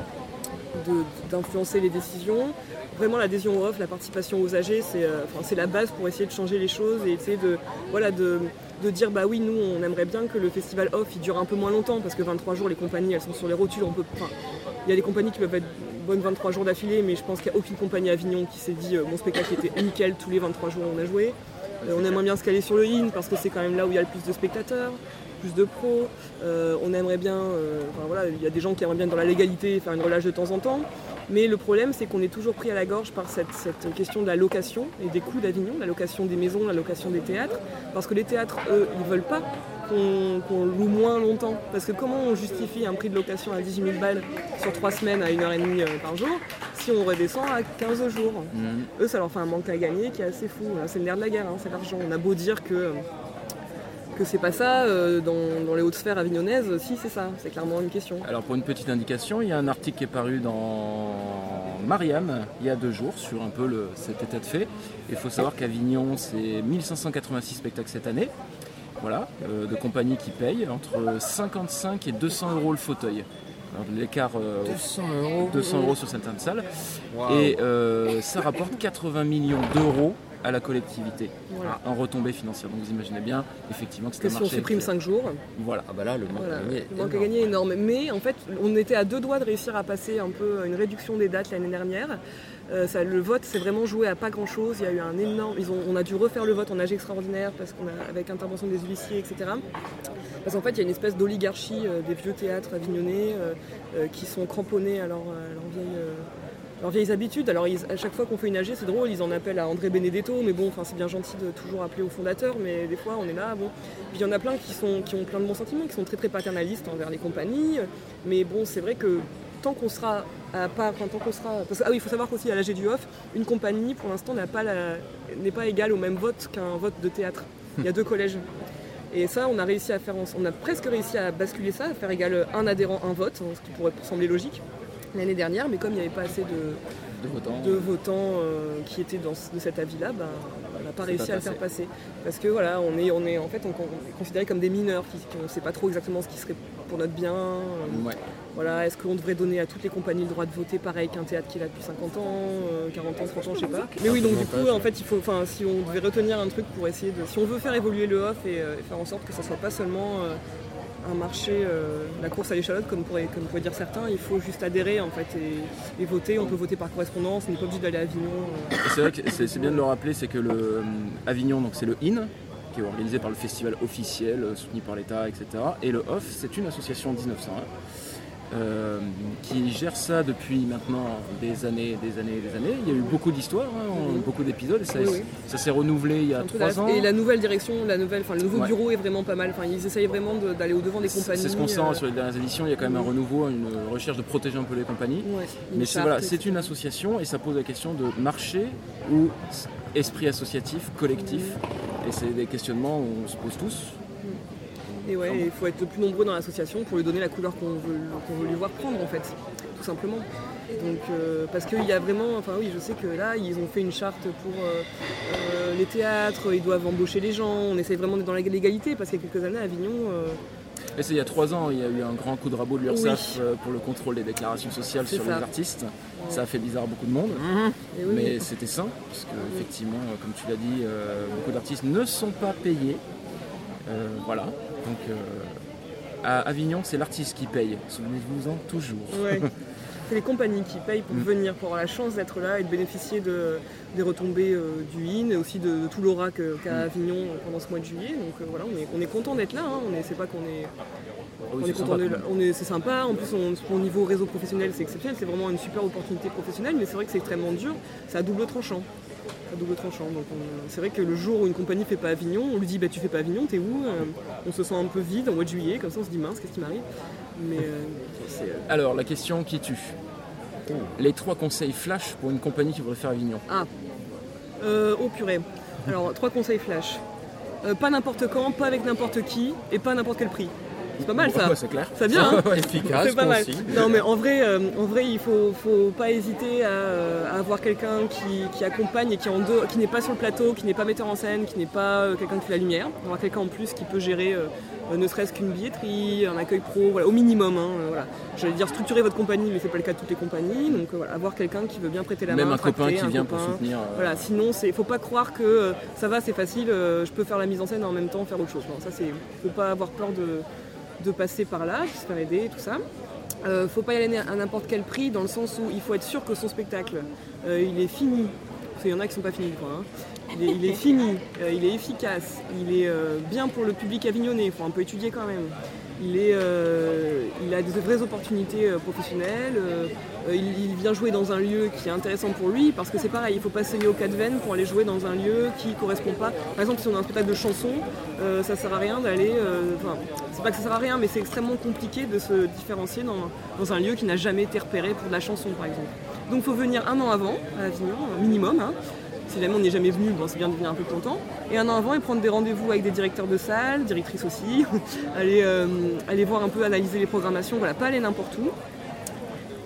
S11: d'influencer les décisions. Vraiment l'adhésion au off, la participation aux c'est euh, c'est la base pour essayer de changer les choses et essayer de, voilà, de, de dire bah oui nous on aimerait bien que le festival off il dure un peu moins longtemps parce que 23 jours les compagnies elles sont sur les rotules, on peut, il y a des compagnies qui peuvent être bonne 23 jours d'affilée, mais je pense qu'il n'y a aucune compagnie à Avignon qui s'est dit euh, mon spectacle était nickel tous les 23 jours on a joué. Euh, on aimerait bien se caler sur le IN parce que c'est quand même là où il y a le plus de spectateurs, plus de pros. Euh, on aimerait bien, il y a des gens qui aimeraient bien dans la légalité faire une relâche de temps en temps. Mais le problème, c'est qu'on est toujours pris à la gorge par cette, cette question de la location et des coûts d'Avignon, la location des maisons, la location des théâtres. Parce que les théâtres, eux, ils veulent pas qu'on loue moins longtemps. Parce que comment on justifie un prix de location à 18 000 balles sur 3 semaines à 1h30 par jour si on redescend à 15 jours? Eux, ça leur fait un manque à gagner qui est assez fou. C'est le nerf de la guerre, hein, c'est l'argent. On a beau dire que que c'est pas ça euh, dans, dans les hautes sphères avignonnaises, si c'est ça, c'est clairement une question.
S7: Alors pour une petite indication, il y a un article qui est paru dans Marianne il y a deux jours sur un peu le, cet état de fait. Il faut savoir qu'Avignon c'est 1586 spectacles cette année. Voilà, euh, de compagnies qui payent entre 55 et 200 euros le fauteuil. L'écart euh,
S3: 200 euros
S7: 200 euros sur certaines salles.
S3: Waouh.
S7: Et euh, ça rapporte 80 millions d'euros à la collectivité
S11: Voilà.
S7: en retombée financière. Donc vous imaginez bien effectivement que
S11: Parce
S7: un
S11: que si on
S7: marché.
S11: supprime
S7: qui-
S11: 5 jours,
S7: Voilà.
S3: Ah bah là, le manque
S11: Voilà,
S3: à gagner est énorme.
S11: gagner est énorme. Mais en fait, on était à deux doigts de réussir à passer un peu une réduction des dates l'année dernière. Euh, ça, le vote s'est vraiment joué à pas grand chose. Il y a eu un énorme. Ils ont, on a dû refaire le vote en âge extraordinaire parce qu'on a avec intervention des huissiers, etc. Parce qu'en fait, il y a une espèce d'oligarchie euh, des vieux théâtres avignonnais euh, euh, qui sont cramponnés à leur, à leur vieille, euh, leurs vieilles habitudes. Alors à chaque fois qu'on fait une AG, c'est drôle, ils en appellent à André Benedetto, mais bon, c'est bien gentil de toujours appeler au fondateur, mais des fois on est là, bon. Puis il y en a plein qui, sont, qui ont plein de bons sentiments, qui sont très très paternalistes envers les compagnies, mais bon, c'est vrai que tant qu'on sera à part, enfin, tant qu'on sera. Ah oui, il faut savoir qu'aussi à l'AG du Off, une compagnie pour l'instant pas n'est pas égale au même vote qu'un vote de théâtre. Il y a deux collèges. Et ça, on a réussi à faire, on a presque réussi à basculer ça, à faire égal un adhérent, un vote, ce qui pourrait sembler logique l'année dernière, mais comme il n'y avait pas assez de,
S7: De votants.
S11: de votants euh, qui étaient dans de cet avis-là, ben, on n'a pas réussi
S7: pas
S11: à le faire passer. Parce que voilà, on est, on est en fait on, on est considéré comme des mineurs, qui, qui- on ne sait pas trop exactement ce qui serait pour notre bien. euh,
S7: Ouais.
S11: voilà, est-ce qu'on devrait donner à toutes les compagnies le droit de voter pareil qu'un théâtre qui est là depuis 50 ans, euh, 40 ans, 30 ans, je sais pas. Mais oui, donc du coup, en fait, il faut, enfin, si on devait retenir un truc pour essayer de, si on veut faire évoluer le off et, euh, et faire en sorte que ça soit pas seulement euh, un marché, euh, la course à l'échalote, comme pourraient, comme pourraient dire certains, il faut juste adhérer en fait et, voter. On peut voter par correspondance, on n'est pas obligé d'aller à Avignon. euh.
S7: C'est vrai que c'est bien de le rappeler, c'est que le euh, Avignon, donc c'est le IN, qui est organisé par le festival officiel, soutenu par l'État, etc. Et le OFF, c'est une association en 1901 euh, qui gère ça depuis maintenant des années, des années, des années. Il y a eu beaucoup d'histoires, hein, en- beaucoup d'épisodes, et ça,
S11: Oui, oui.
S7: ça s'est renouvelé il y a trois ans.
S11: Et la nouvelle direction, la nouvelle, enfin, le nouveau
S7: Ouais.
S11: bureau est vraiment pas mal. Enfin, ils essayent vraiment d'aller au devant des compagnies.
S7: c'est ce qu'on sent
S11: euh,
S7: sur les dernières éditions, il y a quand même un renouveau, une recherche de protéger un peu les compagnies.
S11: Ouais,
S7: Mais c'est voilà, c'est une association et ça pose la question de marché ou esprit associatif, collectif. Et c'est des questionnements où on se pose tous.
S11: Et ouais, il faut être le plus nombreux dans l'association pour lui donner la couleur qu'on veut, lui voir prendre en fait, tout simplement. Donc, euh, parce qu'il y a vraiment, enfin oui, je sais que là, ils ont fait une charte pour euh, euh, les théâtres, ils doivent embaucher les gens, on essaye vraiment d'être dans légalité, parce qu'il y a quelques années à Avignon,
S7: Et c'est il y a trois ans, il y a eu un grand coup de rabot de l'URSSAF
S11: Oui.
S7: pour le contrôle des déclarations sociales sur
S11: ça.
S7: les artistes. Ça a fait bizarre à beaucoup de monde.
S11: oui,
S7: Mais c'était sain, parce que effectivement, comme tu l'as dit, beaucoup d'artistes ne sont pas payés. Euh, voilà. Donc euh, à Avignon, c'est l'artiste qui paye. Souvenez-vous-en toujours.
S11: Ouais. C'est les compagnies qui payent pour
S7: Mm.
S11: venir, pour avoir la chance d'être là et de bénéficier de, des retombées euh, du IN et aussi de, de tout l'aura qu'a
S7: Mm.
S11: Avignon pendant ce mois de juillet. Donc euh, voilà, on est, on est content d'être là. hein. On est, c'est pas qu'on est,
S7: oui,
S11: on est content
S7: sympa,
S11: de-
S7: quand même.
S11: on est- c'est sympa. En plus, au niveau réseau professionnel, c'est exceptionnel. C'est vraiment une super opportunité professionnelle, mais c'est vrai que c'est extrêmement dur. C'est à double tranchant. À double tranchant. Donc on- c'est vrai que le jour où une compagnie fait pas Avignon, on lui dit bah tu fais pas Avignon, t'es où Euh, On se sent un peu vide en mois de juillet, comme ça on se dit mince, qu'est-ce qui m'arrive? Mais euh, c'est euh,
S7: Alors, la question qui tue. Les trois conseils flash pour une compagnie qui voudrait faire Avignon.
S11: Ah, euh, oh purée. Alors, trois conseils flash. Euh, pas n'importe quand, pas avec n'importe qui, et pas à n'importe quel prix. C'est pas mal ça.
S7: Ouais, c'est clair.
S11: Ça vient, hein
S3: Efficace,
S11: C'est pas mal. Non mais en vrai, euh, en vrai il faut, faut pas hésiter à, euh, à avoir quelqu'un qui, qui accompagne et qui, est en deux- qui n'est pas sur le plateau, qui n'est pas metteur en scène, qui n'est pas euh, quelqu'un qui fait la lumière. Avoir quelqu'un en plus qui peut gérer euh, ne serait-ce qu'une billetterie, un accueil pro, voilà, au minimum. hein, voilà. J'allais dire structurer votre compagnie, mais c'est pas le cas de toutes les compagnies. Donc euh, voilà, avoir quelqu'un qui veut bien prêter la
S7: Même
S11: main.
S7: un copain qui
S11: un
S7: vient pour soutenir. euh,
S11: Voilà, sinon c'est faut pas croire que euh, ça va, c'est facile, je peux faire la mise en scène et en même temps faire autre chose. Non, ça c'est faut pas avoir peur de, de passer par là, de se faire aider tout ça. Euh, faut pas y aller à n'importe quel prix, dans le sens où il faut être sûr que son spectacle, euh, il est fini. Parce qu'il y en a qui sont pas finis, quoi. hein. Il, est, fini, euh, il est efficace, il est euh, bien pour le public avignonnais, il faut un peu étudier quand même. Euh, il a des vraies opportunités euh, professionnelles, euh, il, vient jouer dans un lieu qui est intéressant pour lui, parce que c'est pareil, il faut pas payer au cas de veine pour aller jouer dans un lieu qui ne correspond pas. Par exemple, si on a un spectacle de chansons, euh, ça sert à rien d'aller. Enfin, c'est pas que ça sert à rien, mais c'est extrêmement compliqué de se différencier dans, un lieu qui n'a jamais été repéré pour de la chanson, par exemple. Donc il faut venir un an avant, à Avignon, minimum. hein. Si jamais on n'est jamais venu, bon, c'est bien de venir un peu content. Et un an avant, et prendre des rendez-vous avec des directeurs de salle, directrices aussi, aller, euh, aller voir un peu, analyser les programmations, voilà, pas aller n'importe où.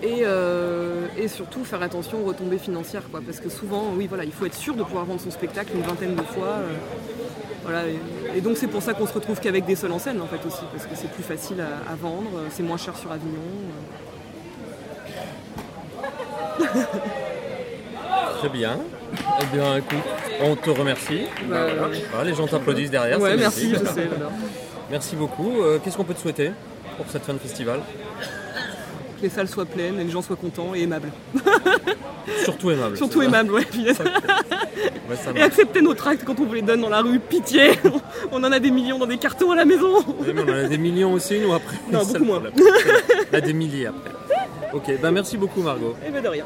S11: Et, euh, et surtout faire attention aux retombées financières, quoi, parce que souvent, oui, voilà, il faut être sûr de pouvoir vendre son spectacle une vingtaine de fois. euh, voilà, et, donc c'est pour ça qu'on se retrouve qu'avec des seuls en scène, en fait aussi, parce que c'est plus facile à, vendre, euh, c'est moins cher sur Avignon. euh.
S8: Très bien. Eh bien, écoute, on te remercie.
S11: Bah,
S8: Voilà. Les gens t'applaudissent derrière.
S11: Ouais, merci, je sais.
S8: Merci beaucoup. Euh, Qu'est-ce qu'on peut te souhaiter pour cette fin de festival?
S11: Que les salles soient pleines et les gens soient contents et aimables.
S8: Surtout aimable.
S11: Surtout aimables, ouais. Et accepter nos tracts quand on vous les donne dans la rue, pitié On en a des millions dans des cartons à la maison
S8: Oui, mais on en a des millions aussi, nous, après.
S11: Non, beaucoup moins.
S8: On a des milliers après. Ok, bah merci beaucoup, Margot.
S11: Et ben de rien.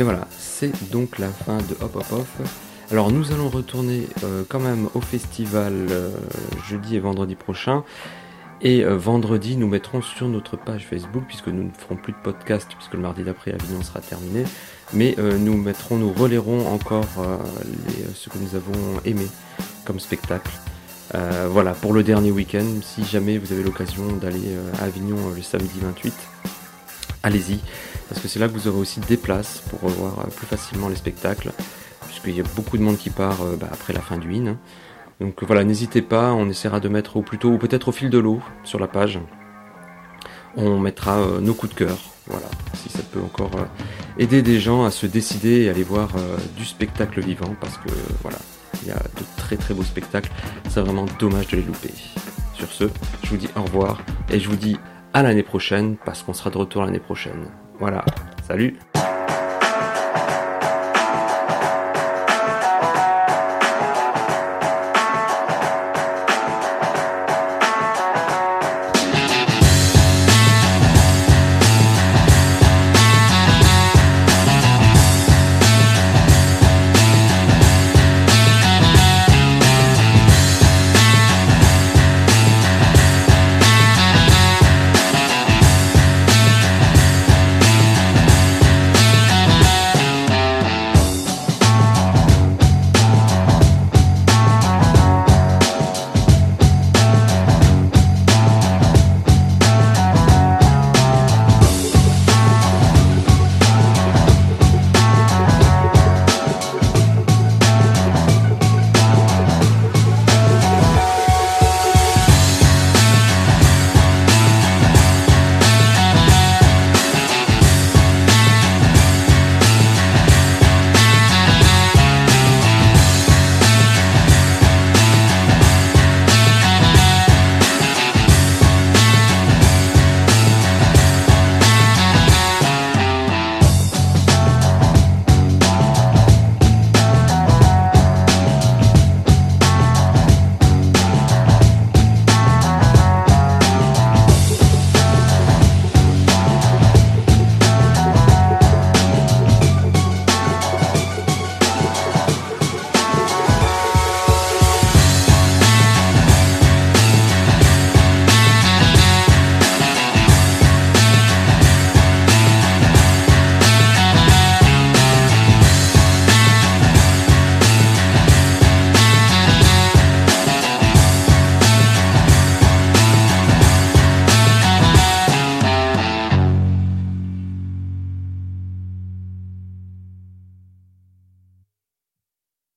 S1: Et voilà, c'est donc la fin de Hop Hop Off. Alors nous allons retourner euh, quand même au festival euh, jeudi et vendredi prochain. Et euh, vendredi, nous mettrons sur notre page Facebook, puisque nous ne ferons plus de podcast, puisque le mardi d'après Avignon sera terminé. Mais nous mettrons, nous relayerons encore ce que nous avons aimé comme spectacle. Voilà, pour le dernier week-end, si jamais vous avez l'occasion d'aller à Avignon le samedi 28, allez-y, parce que c'est là que vous aurez aussi des places pour revoir euh, plus facilement les spectacles, puisqu'il y a beaucoup de monde qui part euh, bah, après la fin du IN. Donc voilà, n'hésitez pas, on essaiera de mettre au plus tôt, ou peut-être au fil de l'eau, sur la page, on mettra euh, nos coups de cœur, voilà, si ça peut encore aider des gens à se décider et aller voir du spectacle vivant, parce que voilà, il y a de très très beaux spectacles, c'est vraiment dommage de les louper. Sur ce, je vous dis au revoir, et je vous dis à l'année prochaine, parce qu'on sera de retour l'année prochaine. Voilà, salut